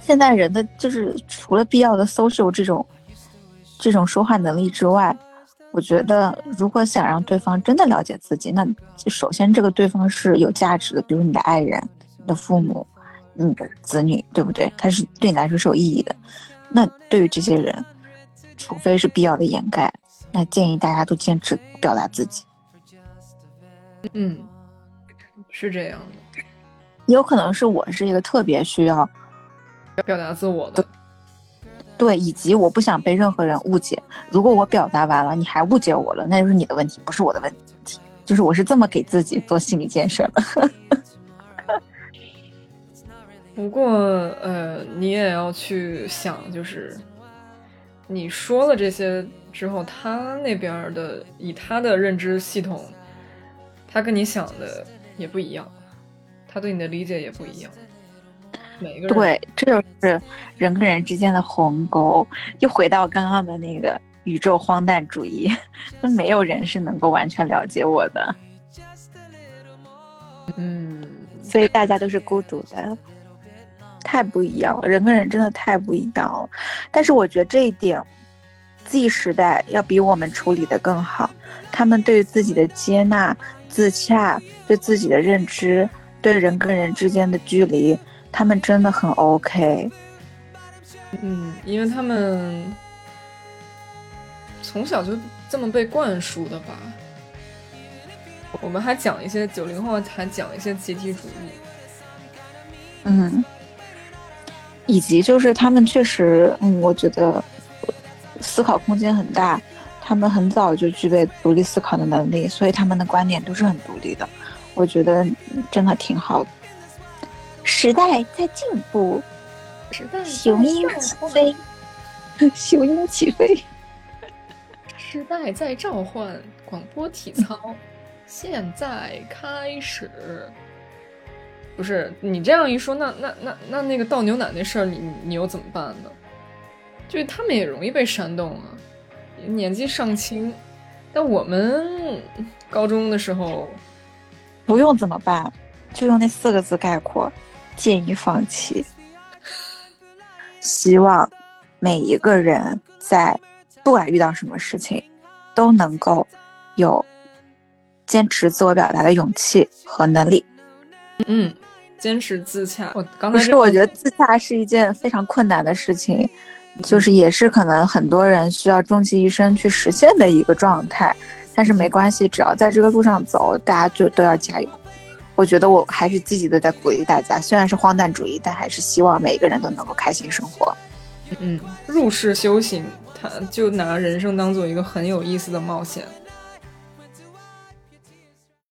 现在人的就是除了必要的 social 这种这种说话能力之外，我觉得如果想让对方真的了解自己，那首先这个对方是有价值的，比如你的爱人、你的父母、你的子女，对不对？他是对你来说是有意义的。那对于这些人，除非是必要的掩盖，那建议大家都坚持表达自己。嗯，是这样的。有可能是我是一个特别需要表达自我的，对，以及我不想被任何人误解。如果我表达完了，你还误解我了，那就是你的问题，不是我的问题。就是我是这么给自己做心理建设的。不过，呃，你也要去想，就是你说了这些之后，他那边的以他的认知系统，他跟你想的也不一样，他对你的理解也不一样。每个人对，这就是人跟人之间的鸿沟。又回到刚刚的那个宇宙荒诞主义，那没有人是能够完全了解我的。嗯，所以大家都是孤独的。太不一样了，人跟人真的太不一样了。但是我觉得这一点，Z 时代要比我们处理的更好。他们对于自己的接纳、自洽，对自己的认知，对人跟人之间的距离，他们真的很 OK。嗯，因为他们从小就这么被灌输的吧。我们还讲一些九零后，还讲一些集体主义。嗯。以及就是他们确实，嗯，我觉得思考空间很大，他们很早就具备独立思考的能力，所以他们的观点都是很独立的。我觉得真的挺好的。时代在进步，时代雄鹰起飞，雄鹰起飞。时代在召唤，广播体操现在开始。不是你这样一说，那那那那那个倒牛奶那事儿，你你又怎么办呢？就是他们也容易被煽动啊，年纪尚轻。但我们高中的时候，不用怎么办，就用那四个字概括：建议放弃。希望每一个人在不管遇到什么事情，都能够有坚持自我表达的勇气和能力。嗯。坚持自洽，我刚才不是，我觉得自洽是一件非常困难的事情，就是也是可能很多人需要终其一生去实现的一个状态。但是没关系，只要在这个路上走，大家就都要加油。我觉得我还是积极的在鼓励大家，虽然是荒诞主义，但还是希望每一个人都能够开心生活。嗯，入世修行，他就拿人生当做一个很有意思的冒险。